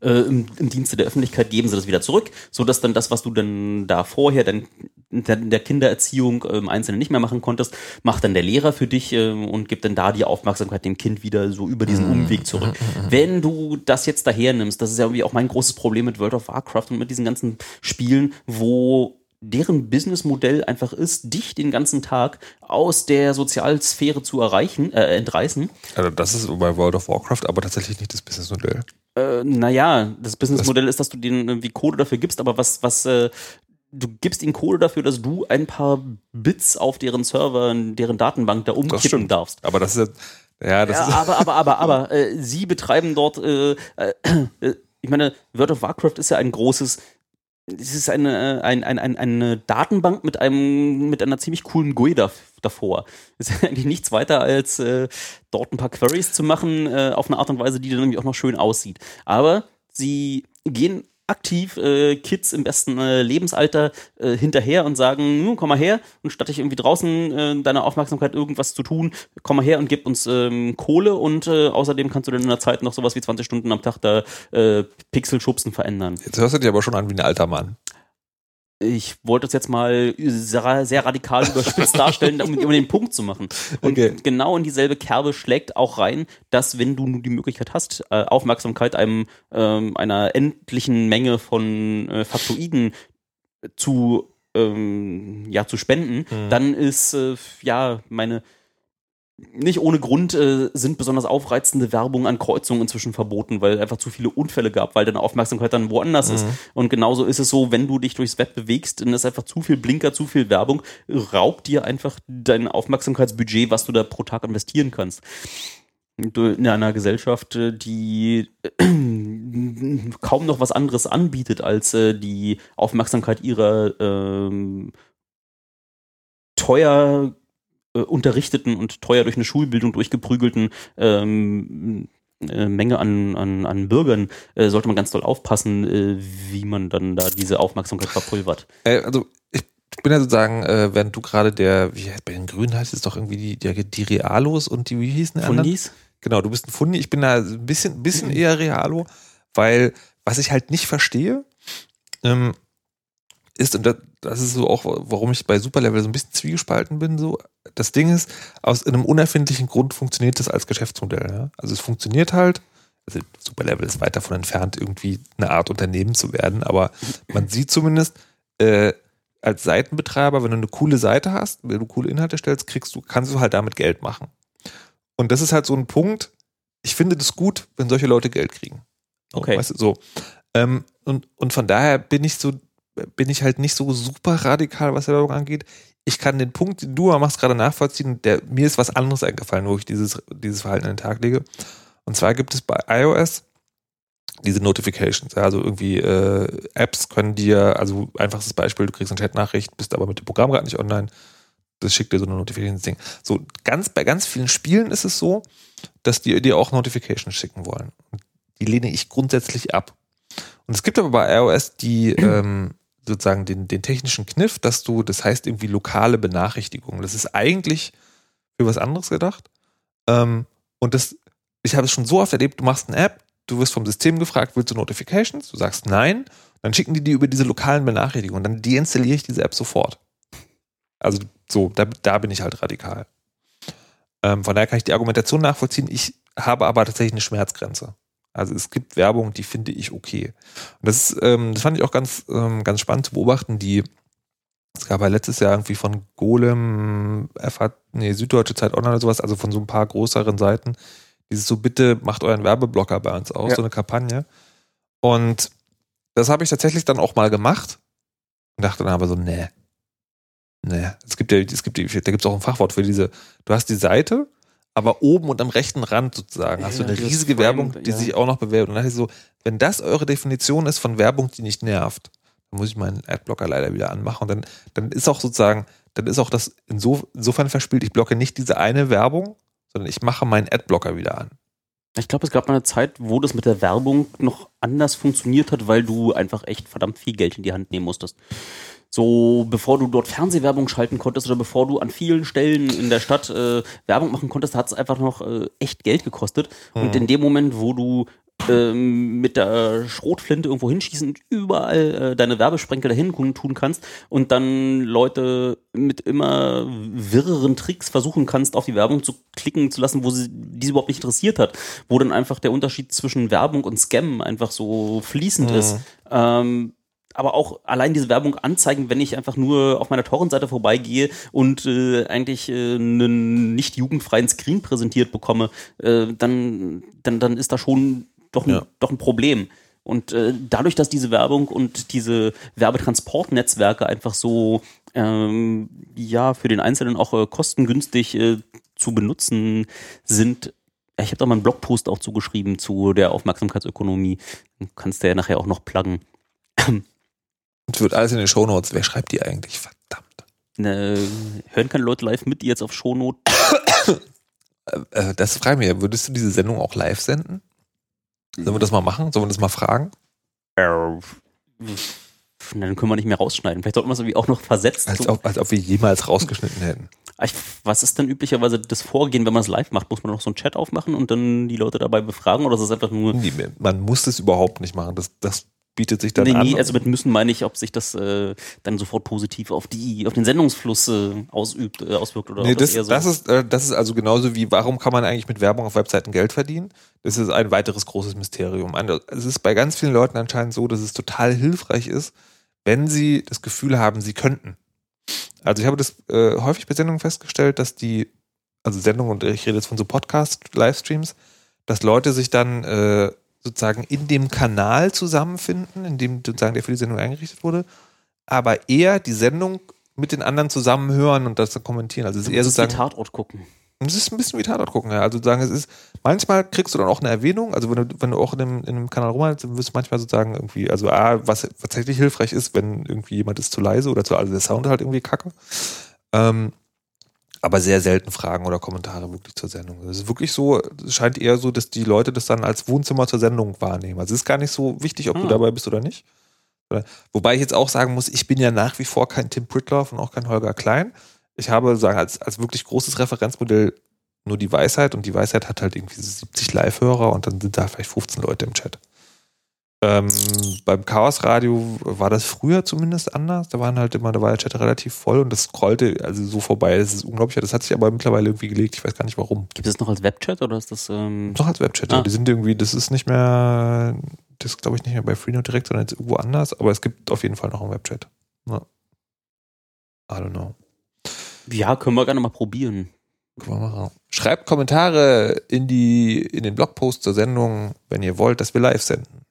S2: äh, im, im Dienste der Öffentlichkeit geben sie das wieder zurück, so dass dann das, was du dann da vorher dann der, der Kindererziehung im Einzelnen nicht mehr machen konntest, macht dann der Lehrer für dich äh, und gibt dann da die Aufmerksamkeit dem Kind wieder so über diesen Umweg zurück. Wenn du das jetzt daher nimmst, das ist ja irgendwie auch mein großes Problem mit World of Warcraft und mit diesen ganzen Spielen, wo deren Businessmodell einfach ist, dich den ganzen Tag aus der Sozialsphäre zu erreichen, äh, entreißen.
S1: Also das ist bei World of Warcraft aber tatsächlich nicht das Businessmodell.
S2: Äh, naja, das Businessmodell ist, dass du denen irgendwie Code dafür gibst, aber was, was, äh, du gibst ihnen Code dafür, dass du ein paar Bits auf deren Server, in deren Datenbank da umkippen darfst.
S1: Aber das ist ja, ja, das
S2: Ja,
S1: ist,
S2: aber, aber, aber, aber, äh, sie betreiben dort, äh, äh, äh, ich meine, World of Warcraft ist ja ein großes es ist eine, ein, ein, ein, eine Datenbank mit einem mit einer ziemlich coolen GUI da, davor. Es ist eigentlich nichts weiter als äh, dort ein paar Queries zu machen äh, auf eine Art und Weise, die dann nämlich auch noch schön aussieht. Aber sie gehen aktiv äh, Kids im besten äh, Lebensalter äh, hinterher und sagen, nun komm mal her und statt dich irgendwie draußen äh, deiner Aufmerksamkeit irgendwas zu tun, komm mal her und gib uns ähm, Kohle und äh, außerdem kannst du dann in der Zeit noch sowas wie 20 Stunden am Tag da äh, Pixelschubsen verändern.
S1: Jetzt hörst du dich aber schon an wie ein alter Mann.
S2: Ich wollte es jetzt mal sehr, sehr radikal überspitzt darstellen, um, um den Punkt zu machen. Und
S1: Okay.
S2: genau in dieselbe Kerbe schlägt auch rein, dass wenn du nun die Möglichkeit hast, äh, Aufmerksamkeit einem ähm, einer endlichen Menge von äh, Faktoiden zu ähm, ja zu spenden,
S1: Mhm.
S2: dann ist äh, ja meine nicht ohne Grund äh, sind besonders aufreizende Werbung an Kreuzungen inzwischen verboten, weil es einfach zu viele Unfälle gab, weil deine Aufmerksamkeit dann woanders ist. Und genauso ist es so, wenn du dich durchs Web bewegst, dann ist einfach zu viel Blinker, zu viel Werbung, raubt dir einfach dein Aufmerksamkeitsbudget, was du da pro Tag investieren kannst. In einer Gesellschaft, äh, die äh, kaum noch was anderes anbietet als äh, die Aufmerksamkeit ihrer ähm, teuer äh, unterrichteten und teuer durch eine Schulbildung durchgeprügelten ähm, äh, Menge an, an, an Bürgern, äh, sollte man ganz doll aufpassen, äh, wie man dann da diese Aufmerksamkeit verpulvert.
S1: Äh, also ich bin ja sozusagen, äh, während du gerade der, wie bei den Grünen heißt es doch irgendwie die, die, die Realos und die, wie hießen die anderen?
S2: Fundis?
S1: Genau, du bist ein Fundi, ich bin da ein bisschen, bisschen eher Realo, weil was ich halt nicht verstehe, ähm, ist, und das, das ist so auch, warum ich bei Superlevel so ein bisschen zwiegespalten bin, so, das Ding ist, aus einem unerfindlichen Grund funktioniert das als Geschäftsmodell. Ja? Also es funktioniert halt, also Superlevel ist weit davon entfernt, irgendwie eine Art Unternehmen zu werden, aber man sieht zumindest, äh, als Seitenbetreiber, wenn du eine coole Seite hast, wenn du coole Inhalte stellst, kriegst du, kannst du halt damit Geld machen. Und das ist halt so ein Punkt, ich finde das gut, wenn solche Leute Geld kriegen.
S2: Okay.
S1: Weißt du, so. Ähm, und, und von daher bin ich so, bin ich halt nicht so super radikal, was Werbung angeht. Ich kann den Punkt, den du machst, gerade nachvollziehen. Der, mir ist was anderes eingefallen, wo ich dieses, dieses Verhalten an den Tag lege. Und zwar gibt es bei iOS diese Notifications. Also irgendwie äh, Apps können dir, also einfachstes Beispiel, du kriegst eine Chat-Nachricht, bist aber mit dem Programm gerade nicht online. Das schickt dir so eine Notifications-Ding. So ganz, bei ganz vielen Spielen ist es so, dass die dir auch Notifications schicken wollen. Die lehne ich grundsätzlich ab. Und es gibt aber bei iOS die ähm, sozusagen den, den technischen Kniff, dass du, das heißt irgendwie lokale Benachrichtigungen. Das ist eigentlich für was anderes gedacht. Ähm, und das, ich habe es schon so oft erlebt, du machst eine App, du wirst vom System gefragt, willst du Notifications? Du sagst nein, dann schicken die dir über diese lokalen Benachrichtigungen. Dann deinstalliere ich diese App sofort. Also so, da, da bin ich halt radikal. Ähm, von daher kann ich die Argumentation nachvollziehen. Ich habe aber tatsächlich eine Schmerzgrenze. Also es gibt Werbung, die finde ich okay. Und das, ist, ähm, das fand ich auch ganz, ähm, ganz spannend zu beobachten. Die, es gab ja letztes Jahr irgendwie von Golem, FH, nee, Süddeutsche Zeit Online oder sowas, also von so ein paar größeren Seiten, dieses so, bitte macht euren Werbeblocker bei uns aus,
S2: Ja.
S1: so eine Kampagne. Und das habe ich tatsächlich dann auch mal gemacht und dachte dann aber so, nee. Nee. Es gibt ja, es gibt, da gibt es auch ein Fachwort für diese, du hast die Seite, aber oben und am rechten Rand sozusagen hast du eine riesige
S2: Frame,
S1: Werbung, die
S2: ja.
S1: sich auch noch bewerbt. Und dann dachte ich so, wenn das eure Definition ist von Werbung, die nicht nervt, dann muss ich meinen Adblocker leider wieder anmachen. Und dann, dann ist auch sozusagen, dann ist auch das inso, insofern verspielt, ich blocke nicht diese eine Werbung, sondern ich mache meinen Adblocker wieder an.
S2: Ich glaube, es gab mal eine Zeit, wo das mit der Werbung noch anders funktioniert hat, weil du einfach echt verdammt viel Geld in die Hand nehmen musstest. So, bevor du dort Fernsehwerbung schalten konntest oder bevor du an vielen Stellen in der Stadt äh, Werbung machen konntest, hat es einfach noch äh, echt Geld gekostet. Und in dem Moment, wo du ähm, mit der Schrotflinte irgendwo hinschießen und überall äh, deine Werbesprenkel dahin tun kannst und dann Leute mit immer wirreren Tricks versuchen kannst, auf die Werbung zu klicken zu lassen, wo sie diese überhaupt nicht interessiert hat, wo dann einfach der Unterschied zwischen Werbung und Scam einfach so fließend ist. Ähm, aber auch allein diese Werbung anzeigen, wenn ich einfach nur auf meiner Torrentseite vorbeigehe und äh, eigentlich äh, einen nicht jugendfreien Screen präsentiert bekomme, äh, dann, dann, dann ist da schon doch ein,
S1: Ja.
S2: doch ein Problem. Und äh, dadurch, dass diese Werbung und diese Werbetransportnetzwerke einfach so ähm, ja für den Einzelnen auch äh, kostengünstig äh, zu benutzen sind, ich habe da mal einen Blogpost auch zugeschrieben zu der Aufmerksamkeitsökonomie. Kannst du ja nachher auch noch pluggen.
S1: Und wird alles in den Shownotes. Wer schreibt die eigentlich? Verdammt.
S2: Ne, hören keine Leute live mit, die jetzt auf Shownote.
S1: Äh, äh, das frage ich mich. Würdest du diese Sendung auch live senden? Sollen wir das mal machen? Sollen wir das mal fragen?
S2: Äh, Dann können wir nicht mehr rausschneiden. Vielleicht sollten wir es irgendwie auch noch versetzt.
S1: Als ob, als ob wir jemals rausgeschnitten hätten.
S2: Ich, was ist denn üblicherweise das Vorgehen, wenn man es live macht? Muss man noch so einen Chat aufmachen und dann die Leute dabei befragen oder ist es einfach nur.
S1: Nee, Man muss das überhaupt nicht machen. Das, das bietet sich dann
S2: Nee,
S1: an.
S2: nee, also mit müssen meine ich, ob sich das äh, dann sofort positiv auf die, auf den Sendungsfluss äh, ausübt, äh, auswirkt oder
S1: Nee, das,
S2: eher so.
S1: das, ist, äh, das ist also genauso wie, warum kann man eigentlich mit Werbung auf Webseiten Geld verdienen? Das ist ein weiteres großes Mysterium. Es ist bei ganz vielen Leuten anscheinend so, dass es total hilfreich ist, wenn sie das Gefühl haben, sie könnten. Also ich habe das äh, häufig bei Sendungen festgestellt, dass die, also Sendungen, und ich rede jetzt von so Podcast-Livestreams, dass Leute sich dann äh, sozusagen in dem Kanal zusammenfinden, in dem sozusagen der für die Sendung eingerichtet wurde, aber eher die Sendung mit den anderen zusammen hören und das dann kommentieren. Also es ist eher
S2: das ist wie
S1: sozusagen
S2: Tatort gucken.
S1: es ist ein bisschen wie Tatort gucken, ja. Also sozusagen, es ist, manchmal kriegst du dann auch eine Erwähnung, also wenn du, wenn du auch in einem, in einem Kanal rumhältst, dann wirst du manchmal sozusagen irgendwie, also A, was tatsächlich hilfreich ist, wenn irgendwie jemand ist zu leise oder zu, also der Sound halt irgendwie kacke. Ähm, aber sehr selten Fragen oder Kommentare wirklich zur Sendung. Es ist wirklich so, es scheint eher so, dass die Leute das dann als Wohnzimmer zur Sendung wahrnehmen. Also es ist gar nicht so wichtig, ob du
S2: Ah.
S1: dabei bist oder nicht. Wobei ich jetzt auch sagen muss, ich bin ja nach wie vor kein Tim Pritloff und auch kein Holger Klein. Ich habe sagen, als, als wirklich großes Referenzmodell nur die Weisheit und die Weisheit hat halt irgendwie so 70 Live-Hörer und dann sind da vielleicht 15 Leute im Chat. Ähm, beim Chaos Radio war das früher zumindest anders. Da waren halt immer, da war der Chat relativ voll und das scrollte also so vorbei. Das ist unglaublich. Das hat sich aber mittlerweile irgendwie gelegt. Ich weiß gar nicht warum.
S2: Gibt es noch als Webchat oder ist das. Ähm,
S1: Noch als Webchat.
S2: Ah.
S1: Die sind irgendwie, das ist nicht mehr, das glaube ich nicht mehr bei Freenode direkt, sondern jetzt irgendwo anders. Aber es gibt auf jeden Fall noch einen Webchat. Ja. I don't know.
S2: ja, können wir gerne mal probieren.
S1: Können wir machen. Schreibt Kommentare in die, in den Blogpost zur Sendung, wenn ihr wollt, dass wir live senden.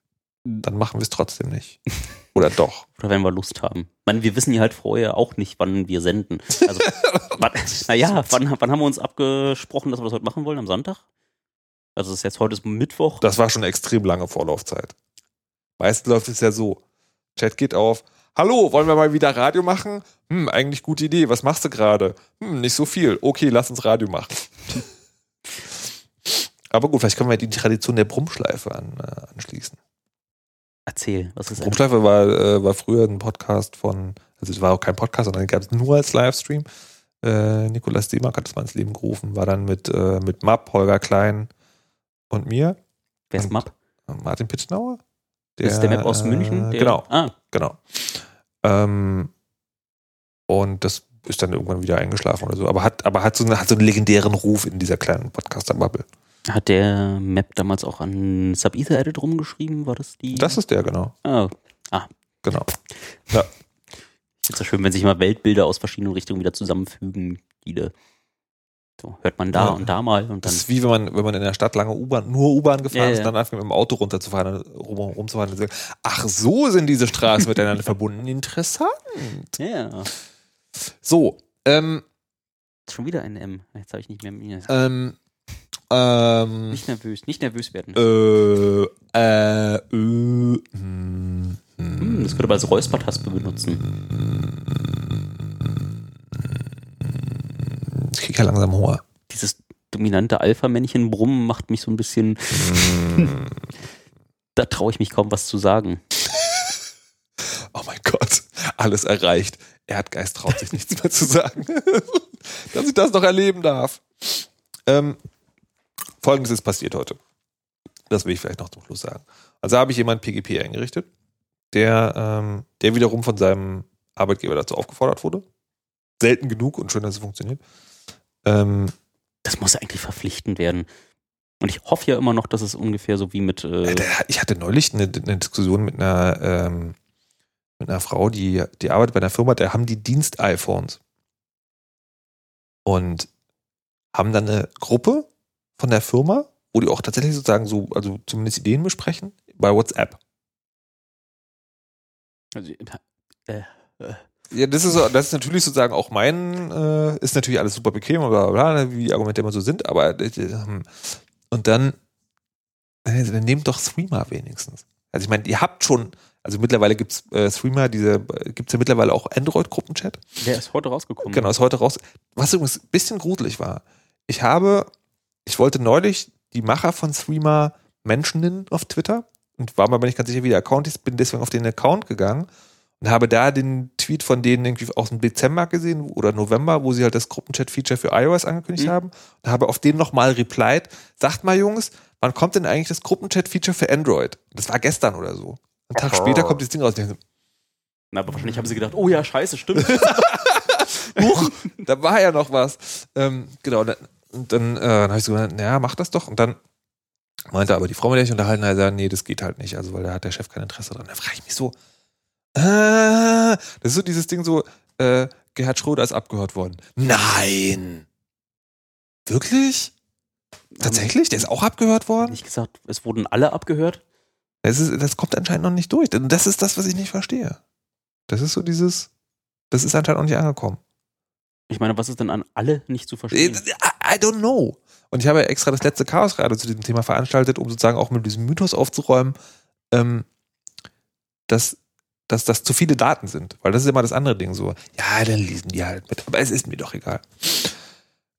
S1: Dann machen wir es trotzdem nicht. Oder doch.
S2: Oder wenn wir Lust haben. Ich meine, wir wissen ja halt vorher auch nicht, wann wir senden. Also, wann, naja, wann, wann haben wir uns abgesprochen, dass wir das heute machen wollen? Am Sonntag? Also, es ist jetzt heute ist Mittwoch.
S1: Das war schon eine extrem lange Vorlaufzeit. Meist läuft es ja so. Chat geht auf. Hallo, wollen wir mal wieder Radio machen? Hm, eigentlich gute Idee. Was machst du gerade? Hm, nicht so viel. Okay, lass uns Radio machen. Aber gut, vielleicht können wir die Tradition der Brummschleife an, äh, anschließen.
S2: Erzähl, was ist
S1: Brummschleife war, äh, war früher ein Podcast von, also es war auch kein Podcast, sondern den gab es nur als Livestream. Äh, Nikolas Seemark hat das mal ins Leben gerufen, war dann mit, äh, mit Mapp, Holger Klein und mir,
S2: Wer ist Map?
S1: Martin Pitschnauer.
S2: Das ist der Map aus
S1: äh,
S2: München? Der,
S1: genau,
S2: Ah,
S1: genau. Ähm, und das ist dann irgendwann wieder eingeschlafen oder so, aber hat, aber hat so, eine, hat so einen legendären Ruf in dieser kleinen Podcaster-Bubble.
S2: Hat der Map damals auch an Sub-Ether Edit rumgeschrieben? War das die?
S1: Das ist der, genau.
S2: Ah,
S1: Genau.
S2: ich finde es ja schön, wenn sich mal Weltbilder aus verschiedenen Richtungen wieder zusammenfügen. Die da, so hört man da
S1: Ja.
S2: und da mal und
S1: Das ist wie wenn man, wenn man in der Stadt lange U-Bahn, nur U-Bahn gefahren
S2: Ja,
S1: ist
S2: ja.
S1: und dann einfach mit dem Auto runterzufahren, rum, rumzufahren und sagt, ach, so sind diese Straßen miteinander verbunden. Interessant.
S2: Ja,
S1: So, ähm,
S2: schon wieder ein M. Jetzt habe ich nicht mehr.
S1: ähm, ähm,
S2: Nicht nervös, nicht nervös werden.
S1: äh, äh, äh, hm,
S2: Hm,
S1: hm.
S2: das könnte man als Räuspertaspe benutzen.
S1: Ich krieg ja langsam Hunger.
S2: Dieses dominante Alpha-Männchen brummen macht mich so ein bisschen. da traue ich mich kaum was zu sagen.
S1: Oh mein Gott, alles erreicht. Erdgeist traut sich nichts mehr zu sagen. Dass ich das noch erleben darf. Ähm, Folgendes ist passiert heute. Das will ich vielleicht noch zum Schluss sagen. Also habe ich jemanden PGP eingerichtet, der, ähm, der wiederum von seinem Arbeitgeber dazu aufgefordert wurde. Selten genug und schön, dass es funktioniert. Ähm,
S2: Das muss eigentlich verpflichtend werden. Und ich hoffe ja immer noch, dass es ungefähr so wie mit. Äh,
S1: ich hatte neulich eine, eine Diskussion mit einer, ähm, mit einer Frau, die, die arbeitet bei einer Firma, da haben die Dienst-iPhones. Und haben dann eine Gruppe von der Firma, wo die auch tatsächlich sozusagen so, also zumindest Ideen besprechen, bei WhatsApp.
S2: also, äh,
S1: Ja, das ist, das ist natürlich sozusagen auch mein, äh, ist natürlich alles super bequem, bla, bla, bla, wie die Argumente immer so sind, aber äh, ähm, und dann, äh, dann nehmt doch Streamer wenigstens. Also ich meine, ihr habt schon, Also mittlerweile gibt's äh, Streamer, diese, gibt's ja mittlerweile auch Android-Gruppenchat.
S2: Der ist heute rausgekommen.
S1: Genau, ist heute raus. Was übrigens ein bisschen gruselig war. Ich habe, ich wollte neulich die Macher von Streamer Menschen nennen auf Twitter und war mir aber nicht ganz sicher, wie der Account ist, bin deswegen auf den Account gegangen und habe da den Tweet von denen irgendwie aus dem Dezember gesehen oder November, wo sie halt das Gruppenchat-Feature für iOS angekündigt
S2: Mhm.
S1: haben und habe auf den nochmal replied. Sagt mal, Jungs, wann kommt denn eigentlich das Gruppenchat-Feature für Android? Das war gestern oder so. Einen Tag
S2: Aha.
S1: später kommt das Ding raus.
S2: Na, aber wahrscheinlich haben sie gedacht, oh ja, scheiße, stimmt.
S1: Huch, da war ja noch was. Ähm, genau, und dann, äh, dann habe ich so gesagt, naja, mach das doch. Und dann meinte aber die Frau, mit der ich unterhalten habe, gesagt, nee, das geht halt nicht, also weil da hat der Chef kein Interesse dran. Da frage ich mich so, äh, das ist so dieses Ding so, äh, Gerhard Schröder ist abgehört worden. Nein! Wirklich? Tatsächlich? Der ist auch abgehört worden?
S2: Nicht gesagt, es wurden alle abgehört.
S1: Das, ist, das kommt anscheinend noch nicht durch. Das ist das, was ich nicht verstehe. Das ist so dieses, das ist anscheinend noch nicht angekommen.
S2: Ich meine, was ist denn an alle nicht zu verstehen?
S1: I don't know. Und ich habe ja extra das letzte Chaos gerade zu diesem Thema veranstaltet, um sozusagen auch mit diesem Mythos aufzuräumen, ähm, dass, dass das zu viele Daten sind. Weil das ist immer das andere Ding so. Ja, dann lesen die halt mit. Aber es ist mir doch egal.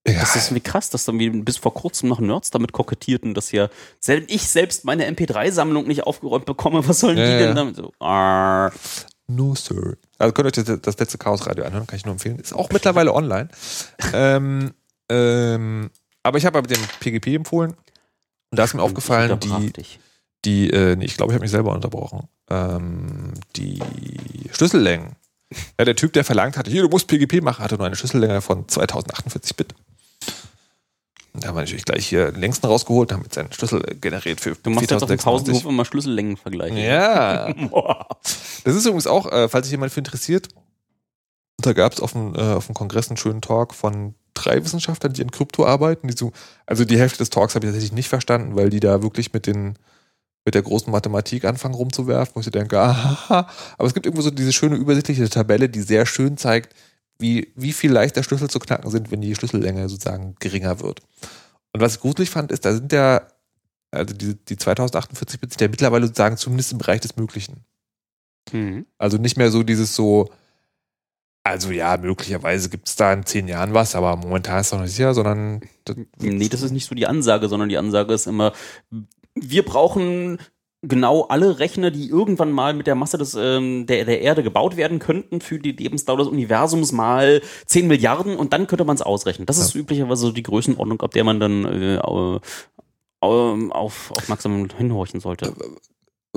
S1: Egal.
S2: Das ist wie krass, dass dann wie bis vor kurzem noch Nerds damit kokettierten, dass ja selbst ich selbst meine MP3-Sammlung nicht aufgeräumt bekomme. Was sollen
S1: Ja,
S2: die
S1: ja.
S2: denn damit? So, ah.
S1: No, Sir. Also könnt ihr euch das, das letzte Chaos Radio anhören, kann ich nur empfehlen. Ist auch mittlerweile online. ähm, ähm, aber ich habe aber dem PGP empfohlen. Und da ist mir aufgefallen,
S2: Ich
S1: die, die, äh, nee, ich glaube, ich habe mich selber unterbrochen. Ähm, die Schlüssellängen. Ja, der Typ, der verlangt hatte, hier, du musst PGP machen, hatte nur eine Schlüssellänge von 2048 Bit. Und da haben wir natürlich gleich hier den längsten rausgeholt, haben jetzt seinen Schlüssel äh, generiert für
S2: Du machst jetzt auf dem
S1: 4096.
S2: Pausenhof immer Schlüssellängen vergleichen.
S1: Ja. Das ist übrigens auch, äh, falls sich jemand für interessiert, da gab es auf dem, äh, auf dem Kongress einen schönen Talk von drei Wissenschaftlern, die in Krypto arbeiten. Die so, also die Hälfte des Talks habe ich tatsächlich nicht verstanden, weil die da wirklich mit den mit der großen Mathematik anfangen rumzuwerfen, wo ich denke, aha. Aber es gibt irgendwo so diese schöne übersichtliche Tabelle, die sehr schön zeigt, wie, wie viel leichter Schlüssel zu knacken sind, wenn die Schlüssellänge sozusagen geringer wird. Und was ich gruselig fand, ist, da sind ja, also die, die 2048 Bit sind ja mittlerweile sozusagen zumindest im Bereich des Möglichen.
S2: Mhm.
S1: Also nicht mehr so dieses so, also ja, möglicherweise gibt es da in zehn Jahren was, aber momentan ist es noch nicht sicher, sondern das,
S2: Nee, das ist nicht so die Ansage, sondern die Ansage ist immer, wir brauchen genau alle Rechner, die irgendwann mal mit der Masse des, ähm, der, der Erde gebaut werden könnten für die Lebensdauer des Universums mal 10 Milliarden und dann könnte man es ausrechnen. Das ist üblicherweise so die Größenordnung, ab der man dann äh, au- auf, aufmerksam hinhorchen sollte.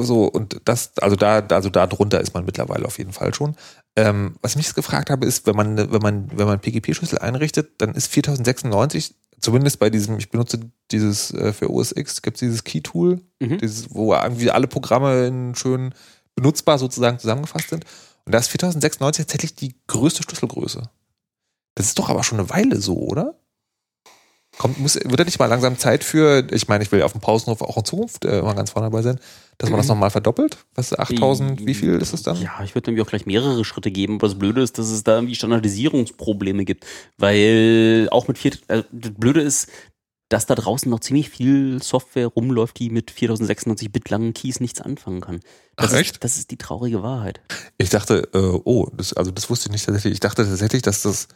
S1: So und das, also da, also da drunter ist man mittlerweile auf jeden Fall schon. Ähm, was ich mich jetzt gefragt habe, ist, wenn man, wenn man, wenn man PGP-Schlüssel einrichtet, dann ist 4096, zumindest bei diesem, ich benutze dieses äh, für OS X, gibt es dieses Key-Tool,
S2: Mhm.
S1: dieses, wo irgendwie alle Programme in schön benutzbar sozusagen zusammengefasst sind. Und da ist 4096 tatsächlich die größte Schlüsselgröße. Das ist doch aber schon eine Weile so, oder? Kommt, muss, wird da nicht mal langsam Zeit für, ich meine, ich will auf dem Pausenhof auch in Zukunft äh, mal ganz vorne dabei sein, dass man das nochmal verdoppelt? Was, 8000, wie viel ist es dann?
S2: Ja, ich würde nämlich auch gleich mehrere Schritte geben. Aber das Blöde ist, dass es da irgendwie Standardisierungsprobleme gibt. Weil auch mit vier, äh, das Blöde ist, dass da draußen noch ziemlich viel Software rumläuft, die mit 4096 Bit langen Keys nichts anfangen kann. Das
S1: Ach, echt?
S2: Ist, das ist die traurige Wahrheit.
S1: Ich dachte, äh, oh, das, also das wusste ich nicht tatsächlich. Ich dachte tatsächlich, dass das,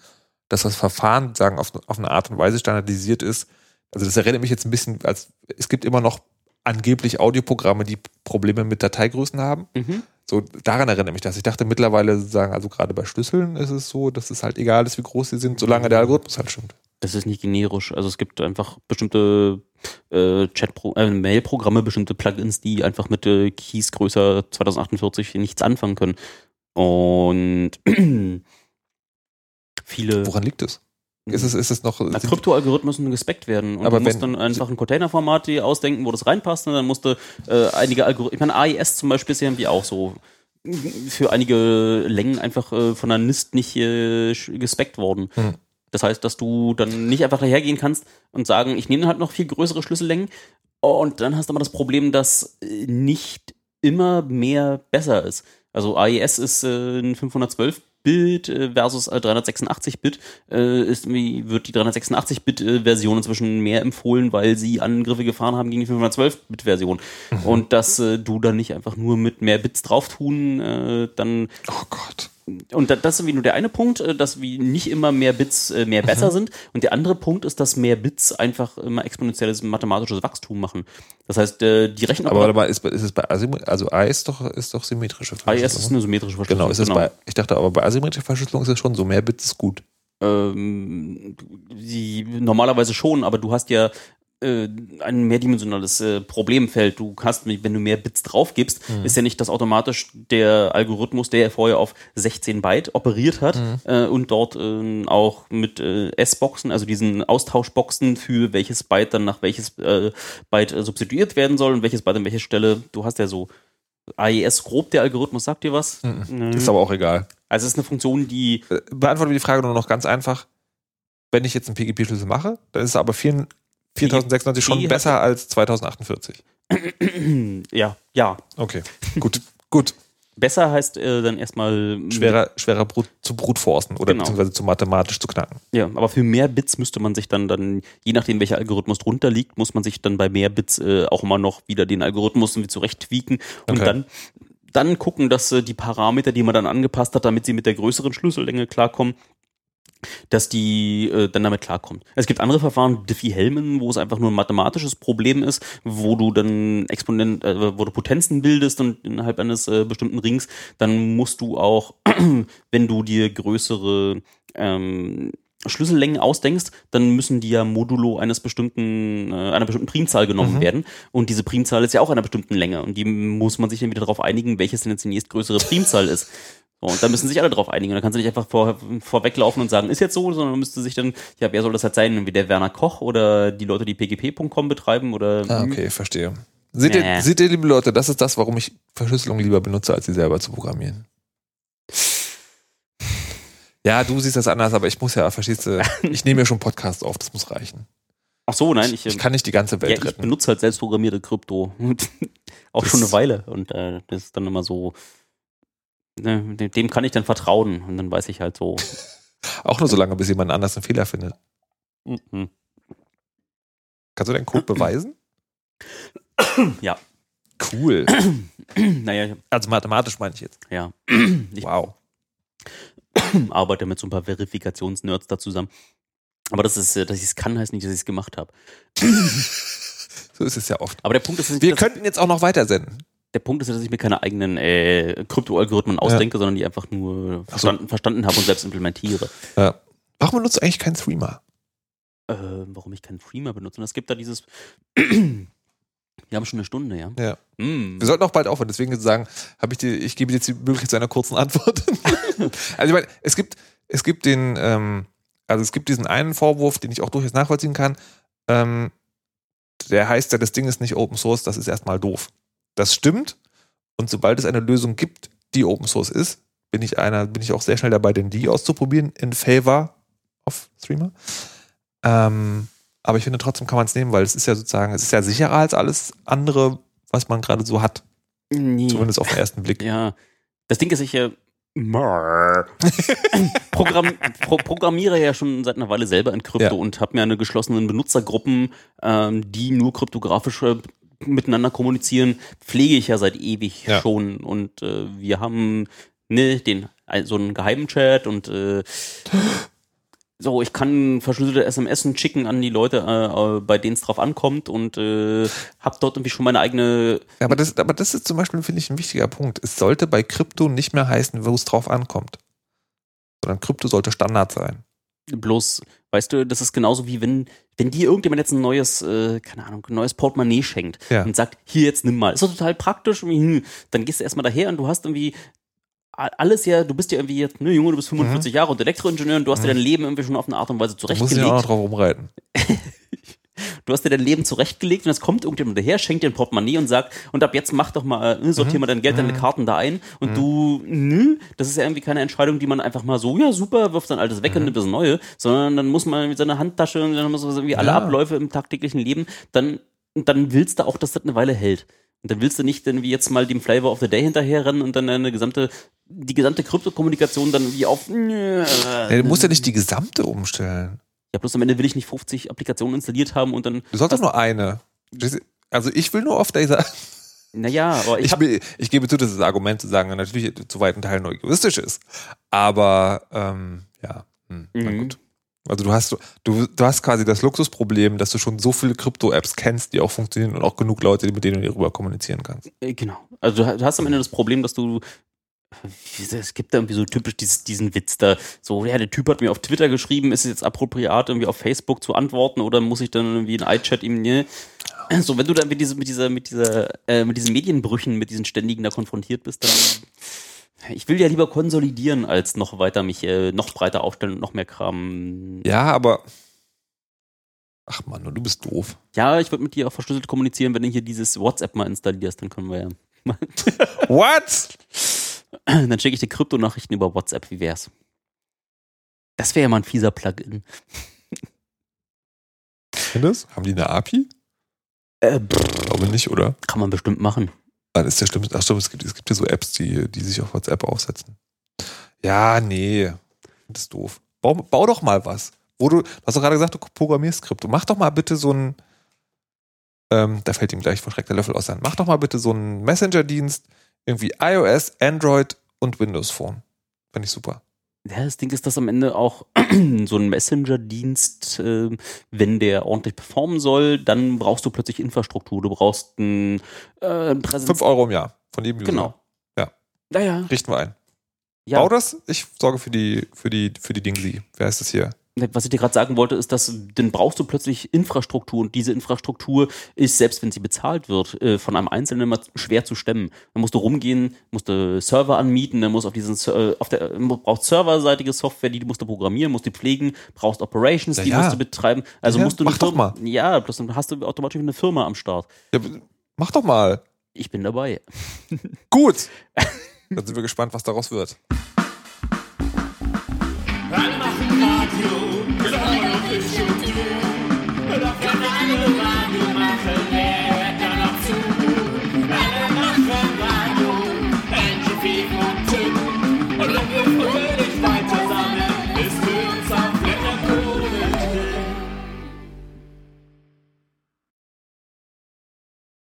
S1: dass das Verfahren sagen auf, auf eine Art und Weise standardisiert ist. Also das erinnert mich jetzt ein bisschen, als es gibt immer noch angeblich Audioprogramme, die Probleme mit Dateigrößen haben.
S2: Mhm.
S1: So, daran erinnert mich das. Ich dachte mittlerweile sagen, also gerade bei Schlüsseln ist es so, dass es halt egal ist, wie groß sie sind, solange der Algorithmus halt stimmt.
S2: Das ist nicht generisch. Also es gibt einfach bestimmte äh, äh, Mail-Programme, bestimmte Plugins, die einfach mit äh, Keys größer 2048 nichts anfangen können. Und viele
S1: Woran liegt es? Ist es, ist es noch.
S2: Na, Kryptoalgorithmen müssen gespeckt werden. Und
S1: Aber
S2: du musst
S1: wenn-
S2: dann einfach ein Containerformat die ausdenken, wo das reinpasst. Und dann musste äh, einige Algorithmen, ich meine, AES zum Beispiel ist ja irgendwie auch so für einige Längen einfach äh, von der NIST nicht äh, gespeckt worden.
S1: Hm.
S2: Das heißt, dass du dann nicht einfach dahergehen kannst und sagen, ich nehme halt noch viel größere Schlüssellängen. Und dann hast du aber das Problem, dass äh, nicht immer mehr besser ist. Also AES ist äh, ein 512 8-Bit äh, versus äh, 386-Bit äh, ist wird die 386-Bit-Version inzwischen mehr empfohlen, weil sie Angriffe gefahren haben gegen die 512-Bit-Version. Und dass du dann nicht einfach nur mit mehr Bits drauf tun, dann
S1: Oh Gott.
S2: Und da, das ist irgendwie nur der eine Punkt, äh, dass wie nicht immer mehr Bits äh, mehr besser sind. Und der andere Punkt ist, dass mehr Bits einfach immer exponentielles mathematisches Wachstum machen. Das heißt, äh, die
S1: Aber
S2: Rechenoperationen.
S1: warte mal, ist, ist es bei Asymmetrie, also I ist doch, ist doch symmetrische
S2: IS ist
S1: Verschlüsselung.
S2: eine symmetrische Verschlüsselung.
S1: Genau, ist es bei, ich dachte aber bei asymmetrischer Verschlüsselung ist es schon so, mehr Bits ist gut.
S2: ähm, die, normalerweise schon, aber du hast ja äh, ein mehrdimensionales äh, Problemfeld. Du hast, wenn du mehr Bits drauf gibst, ist ja nicht, dass automatisch der Algorithmus, der vorher auf 16 Byte operiert hat äh, und dort äh, auch mit äh, S-Boxen, also diesen Austauschboxen für welches Byte dann nach welches äh, Byte substituiert werden soll und welches Byte an welcher Stelle. Du hast ja so AES grob, der Algorithmus sagt dir was. Mhm.
S1: Ist aber auch egal.
S2: Also es ist eine Funktion, die
S1: Beantworte mir die Frage nur noch ganz einfach. Wenn ich jetzt einen PGP-Schlüssel mache, dann ist es aber 4, 4096 schon
S2: PGP
S1: besser als 2048.
S2: ja, ja,
S1: Okay, gut, gut.
S2: Besser heißt äh, dann erstmal
S1: Schwerer, schwerer Brut, zu brutforcen oder
S2: Genau.
S1: beziehungsweise zu mathematisch zu knacken.
S2: Ja, aber für mehr Bits müsste man sich dann, dann je nachdem welcher Algorithmus drunter liegt, muss man sich dann bei mehr Bits äh, auch immer noch wieder den Algorithmus irgendwie zurecht tweaken und
S1: Okay.
S2: dann dann gucken, dass äh, die Parameter, die man dann angepasst hat, damit sie mit der größeren Schlüssellänge klarkommen, dass die äh, dann damit klarkommt. Es gibt andere Verfahren, Diffie-Hellman, wo es einfach nur ein mathematisches Problem ist, wo du dann Exponent, äh, wo du Potenzen bildest und innerhalb eines äh, bestimmten Rings, dann musst du auch, wenn du dir größere ähm, Schlüssellängen ausdenkst, dann müssen die ja modulo eines bestimmten, äh, einer bestimmten Primzahl genommen werden. Und diese Primzahl ist ja auch einer bestimmten Länge. Und die muss man sich dann wieder darauf einigen, welches denn jetzt die nächstgrößere Primzahl ist. Und da müssen sich alle drauf einigen. Und da kannst du nicht einfach vor, vorweglaufen und sagen, ist jetzt so, sondern müsste sich dann, ja, wer soll das jetzt sein? Wie der Werner Koch oder die Leute, die pgp.com betreiben oder
S1: Ah, okay, verstehe. Seht ihr,
S2: Nee.
S1: seht ihr, liebe Leute, das ist das, warum ich Verschlüsselung lieber benutze, als sie selber zu programmieren. Ja, du siehst das anders, aber ich muss ja, verstehst du, ich nehme ja schon Podcasts auf, das muss reichen.
S2: Ach so, nein, ich,
S1: Ich kann nicht die ganze
S2: ja,
S1: Welt
S2: ich
S1: retten.
S2: benutze halt selbst programmierte Krypto. auch
S1: Das-
S2: schon eine Weile. Und äh, das ist dann immer so, dem, dem kann ich dann vertrauen. Und dann weiß ich halt so,
S1: Auch nur so lange, bis jemand anders einen Fehler findet.
S2: mhm.
S1: Kannst du deinen Code beweisen?
S2: ja.
S1: Cool.
S2: naja,
S1: Also mathematisch meine ich jetzt.
S2: ja. Ich
S1: Wow.
S2: arbeite mit so ein paar Verifikationsnerds da zusammen. Aber das ist, dass ich es kann, heißt nicht, dass ich es gemacht habe.
S1: So ist es ja oft.
S2: Aber der Punkt ist,
S1: Wir könnten jetzt auch noch weitersenden.
S2: Der Punkt ist, dass ich mir keine eigenen äh, Krypto-Algorithmen ausdenke, sondern die einfach nur verstanden, verstanden habe und selbst implementiere.
S1: Ja. Warum benutzt du eigentlich keinen Streamer?
S2: Äh, warum ich keinen Freema benutze. Und es gibt da dieses. Wir haben schon eine Stunde, ja.
S1: Ja.
S2: Mm.
S1: Wir sollten auch bald aufhören, deswegen sagen, habe ich dir, ich gebe dir jetzt die Möglichkeit zu einer kurzen Antwort. also ich meine, es gibt, es gibt den, ähm, also es gibt diesen einen Vorwurf, den ich auch durchaus nachvollziehen kann. Ähm, der heißt ja, das Ding ist nicht Open Source, das ist erstmal doof. Das stimmt. Und sobald es eine Lösung gibt, die Open Source ist, bin ich einer, bin ich auch sehr schnell dabei, den die auszuprobieren in favor of Streamer. Ähm, aber ich finde trotzdem kann man es nehmen, weil es ist ja sozusagen, es ist ja sicherer als alles andere, was man gerade so hat.
S2: Nee.
S1: Zumindest auf den ersten Blick.
S2: Ja. Das Ding ist, ich äh, Programm, pro, programmiere ja schon seit einer Weile selber in Krypto
S1: Ja.
S2: und habe mir eine geschlossenen Benutzergruppen, ähm, die nur kryptografisch äh, miteinander kommunizieren, pflege ich ja seit ewig
S1: Ja.
S2: schon. Und äh, wir haben ne, den, so einen geheimen Chat und äh, so, ich kann verschlüsselte SMS schicken an die Leute, äh, äh, bei denen es drauf ankommt und äh, habe dort irgendwie schon meine eigene
S1: Ja, aber das, aber das ist zum Beispiel, finde ich, ein wichtiger Punkt. Es sollte bei Krypto nicht mehr heißen, wo es drauf ankommt. Sondern Krypto sollte Standard sein.
S2: Bloß, weißt du, das ist genauso wie wenn, wenn dir irgendjemand jetzt ein neues, äh, keine Ahnung, ein neues Portemonnaie schenkt
S1: Ja.
S2: und sagt, hier jetzt nimm mal. Ist doch total praktisch. Hm, Dann gehst du erstmal daher und du hast irgendwie alles ja, du bist ja irgendwie jetzt, ne Junge, du bist 45 Jahre und Elektroingenieur und du hast dir dein Leben irgendwie schon auf eine Art und Weise
S1: Da muss ich
S2: zurechtgelegt.
S1: auch noch drauf rumreiten.
S2: Du hast dir dein Leben zurechtgelegt und es kommt irgendjemand daher, schenkt dir ein Portemonnaie und sagt, und ab jetzt mach doch mal, äh, sortier mal dein Geld, deine Karten da ein. Und du, nö, das ist ja irgendwie keine Entscheidung, die man einfach mal so, ja super, wirft sein altes weg und nimmt das neue, sondern dann muss man mit seiner Handtasche und dann muss man irgendwie alle
S1: Ja.
S2: Abläufe im tagtäglichen Leben, dann, dann willst du auch, dass das eine Weile hält. Und dann willst du nicht irgendwie jetzt mal dem Flavor of the Day hinterherrennen und dann eine gesamte, die gesamte Kryptokommunikation dann wie auf.
S1: Ja, du musst ja nicht die gesamte umstellen.
S2: Ja, bloß am Ende will ich nicht 50 Applikationen installiert haben und dann.
S1: Du sollst doch nur eine. Also ich will nur auf dieser.
S2: Naja, aber ich,
S1: Ich, will, ich gebe zu, dass das Argument zu sagen natürlich zu weiten Teilen nur egoistisch ist. Aber ähm, ja, hm, na
S2: Mhm.
S1: gut. Also du hast du, du hast quasi das Luxusproblem, dass du schon so viele Krypto-Apps kennst, die auch funktionieren und auch genug Leute, mit denen du darüber kommunizieren kannst.
S2: Äh, Genau. Also du hast am Ende das Problem, dass du es gibt da irgendwie so typisch dieses, diesen Witz da, so, ja, der Typ hat mir auf Twitter geschrieben, ist es jetzt appropriat, irgendwie auf Facebook zu antworten oder muss ich dann irgendwie in iChat ihm, ne? So, wenn du dann mit, diese, mit dieser, mit dieser, äh, mit diesen Medienbrüchen, mit diesen ständigen da konfrontiert bist, dann, ich will ja lieber konsolidieren, als noch weiter mich, äh, noch breiter aufstellen und noch mehr Kram.
S1: Ja, aber ach man, du bist doof.
S2: Ja, ich würde mit dir auch verschlüsselt kommunizieren, wenn du hier dieses WhatsApp mal installierst, dann können wir ja.
S1: What?
S2: Dann schicke ich dir Kryptonachrichten über WhatsApp. Wie wär's? Das wäre ja mal ein fieser Plugin.
S1: Findest? Haben die eine API?
S2: Äh,
S1: Ich glaube nicht, oder?
S2: kann man bestimmt machen.
S1: Dann ist der schlimm. Ach stimmt, es gibt, es gibt ja so Apps, die, die sich auf WhatsApp aufsetzen. Ja, nee. Das ist doof. Bau, bau doch mal was. Wo du, du hast doch gerade gesagt, du programmierst Krypto. Mach doch mal bitte so ein, ähm, da fällt ihm gleich verschreckt der Löffel aus Hand. Mach doch mal bitte so einen Messenger-Dienst, irgendwie iOS, Android und Windows Phone. Finde ich super.
S2: Ja, das Ding ist, dass am Ende auch so ein Messenger-Dienst, äh, wenn der ordentlich performen soll, dann brauchst du plötzlich Infrastruktur. Du brauchst ein äh, Präsenz.
S1: Fünf Euro im Jahr von jedem User.
S2: Genau.
S1: Ja.
S2: Naja.
S1: Richten wir ein.
S2: Ja.
S1: Bau das, ich sorge für die, für die, für die Dingsi. Wer ist das hier?
S2: Was ich dir gerade sagen wollte, ist, dass dann brauchst du plötzlich Infrastruktur und diese Infrastruktur ist, selbst wenn sie bezahlt wird, äh, von einem Einzelnen immer schwer zu stemmen. Dann musst du rumgehen, musst du Server anmieten, dann musst auf diesen äh, auf der brauchst serverseitige Software, die musst du programmieren, musst die pflegen, brauchst Operations,
S1: Ja,
S2: die
S1: ja.
S2: musst du betreiben. Also
S1: Ja,
S2: musst du
S1: mach
S2: eine
S1: doch
S2: Firma-
S1: mal.
S2: Ja, bloß dann hast du automatisch eine Firma am Start.
S1: Ja, mach doch mal.
S2: Ich bin dabei.
S1: Gut. Dann sind wir gespannt, was daraus wird.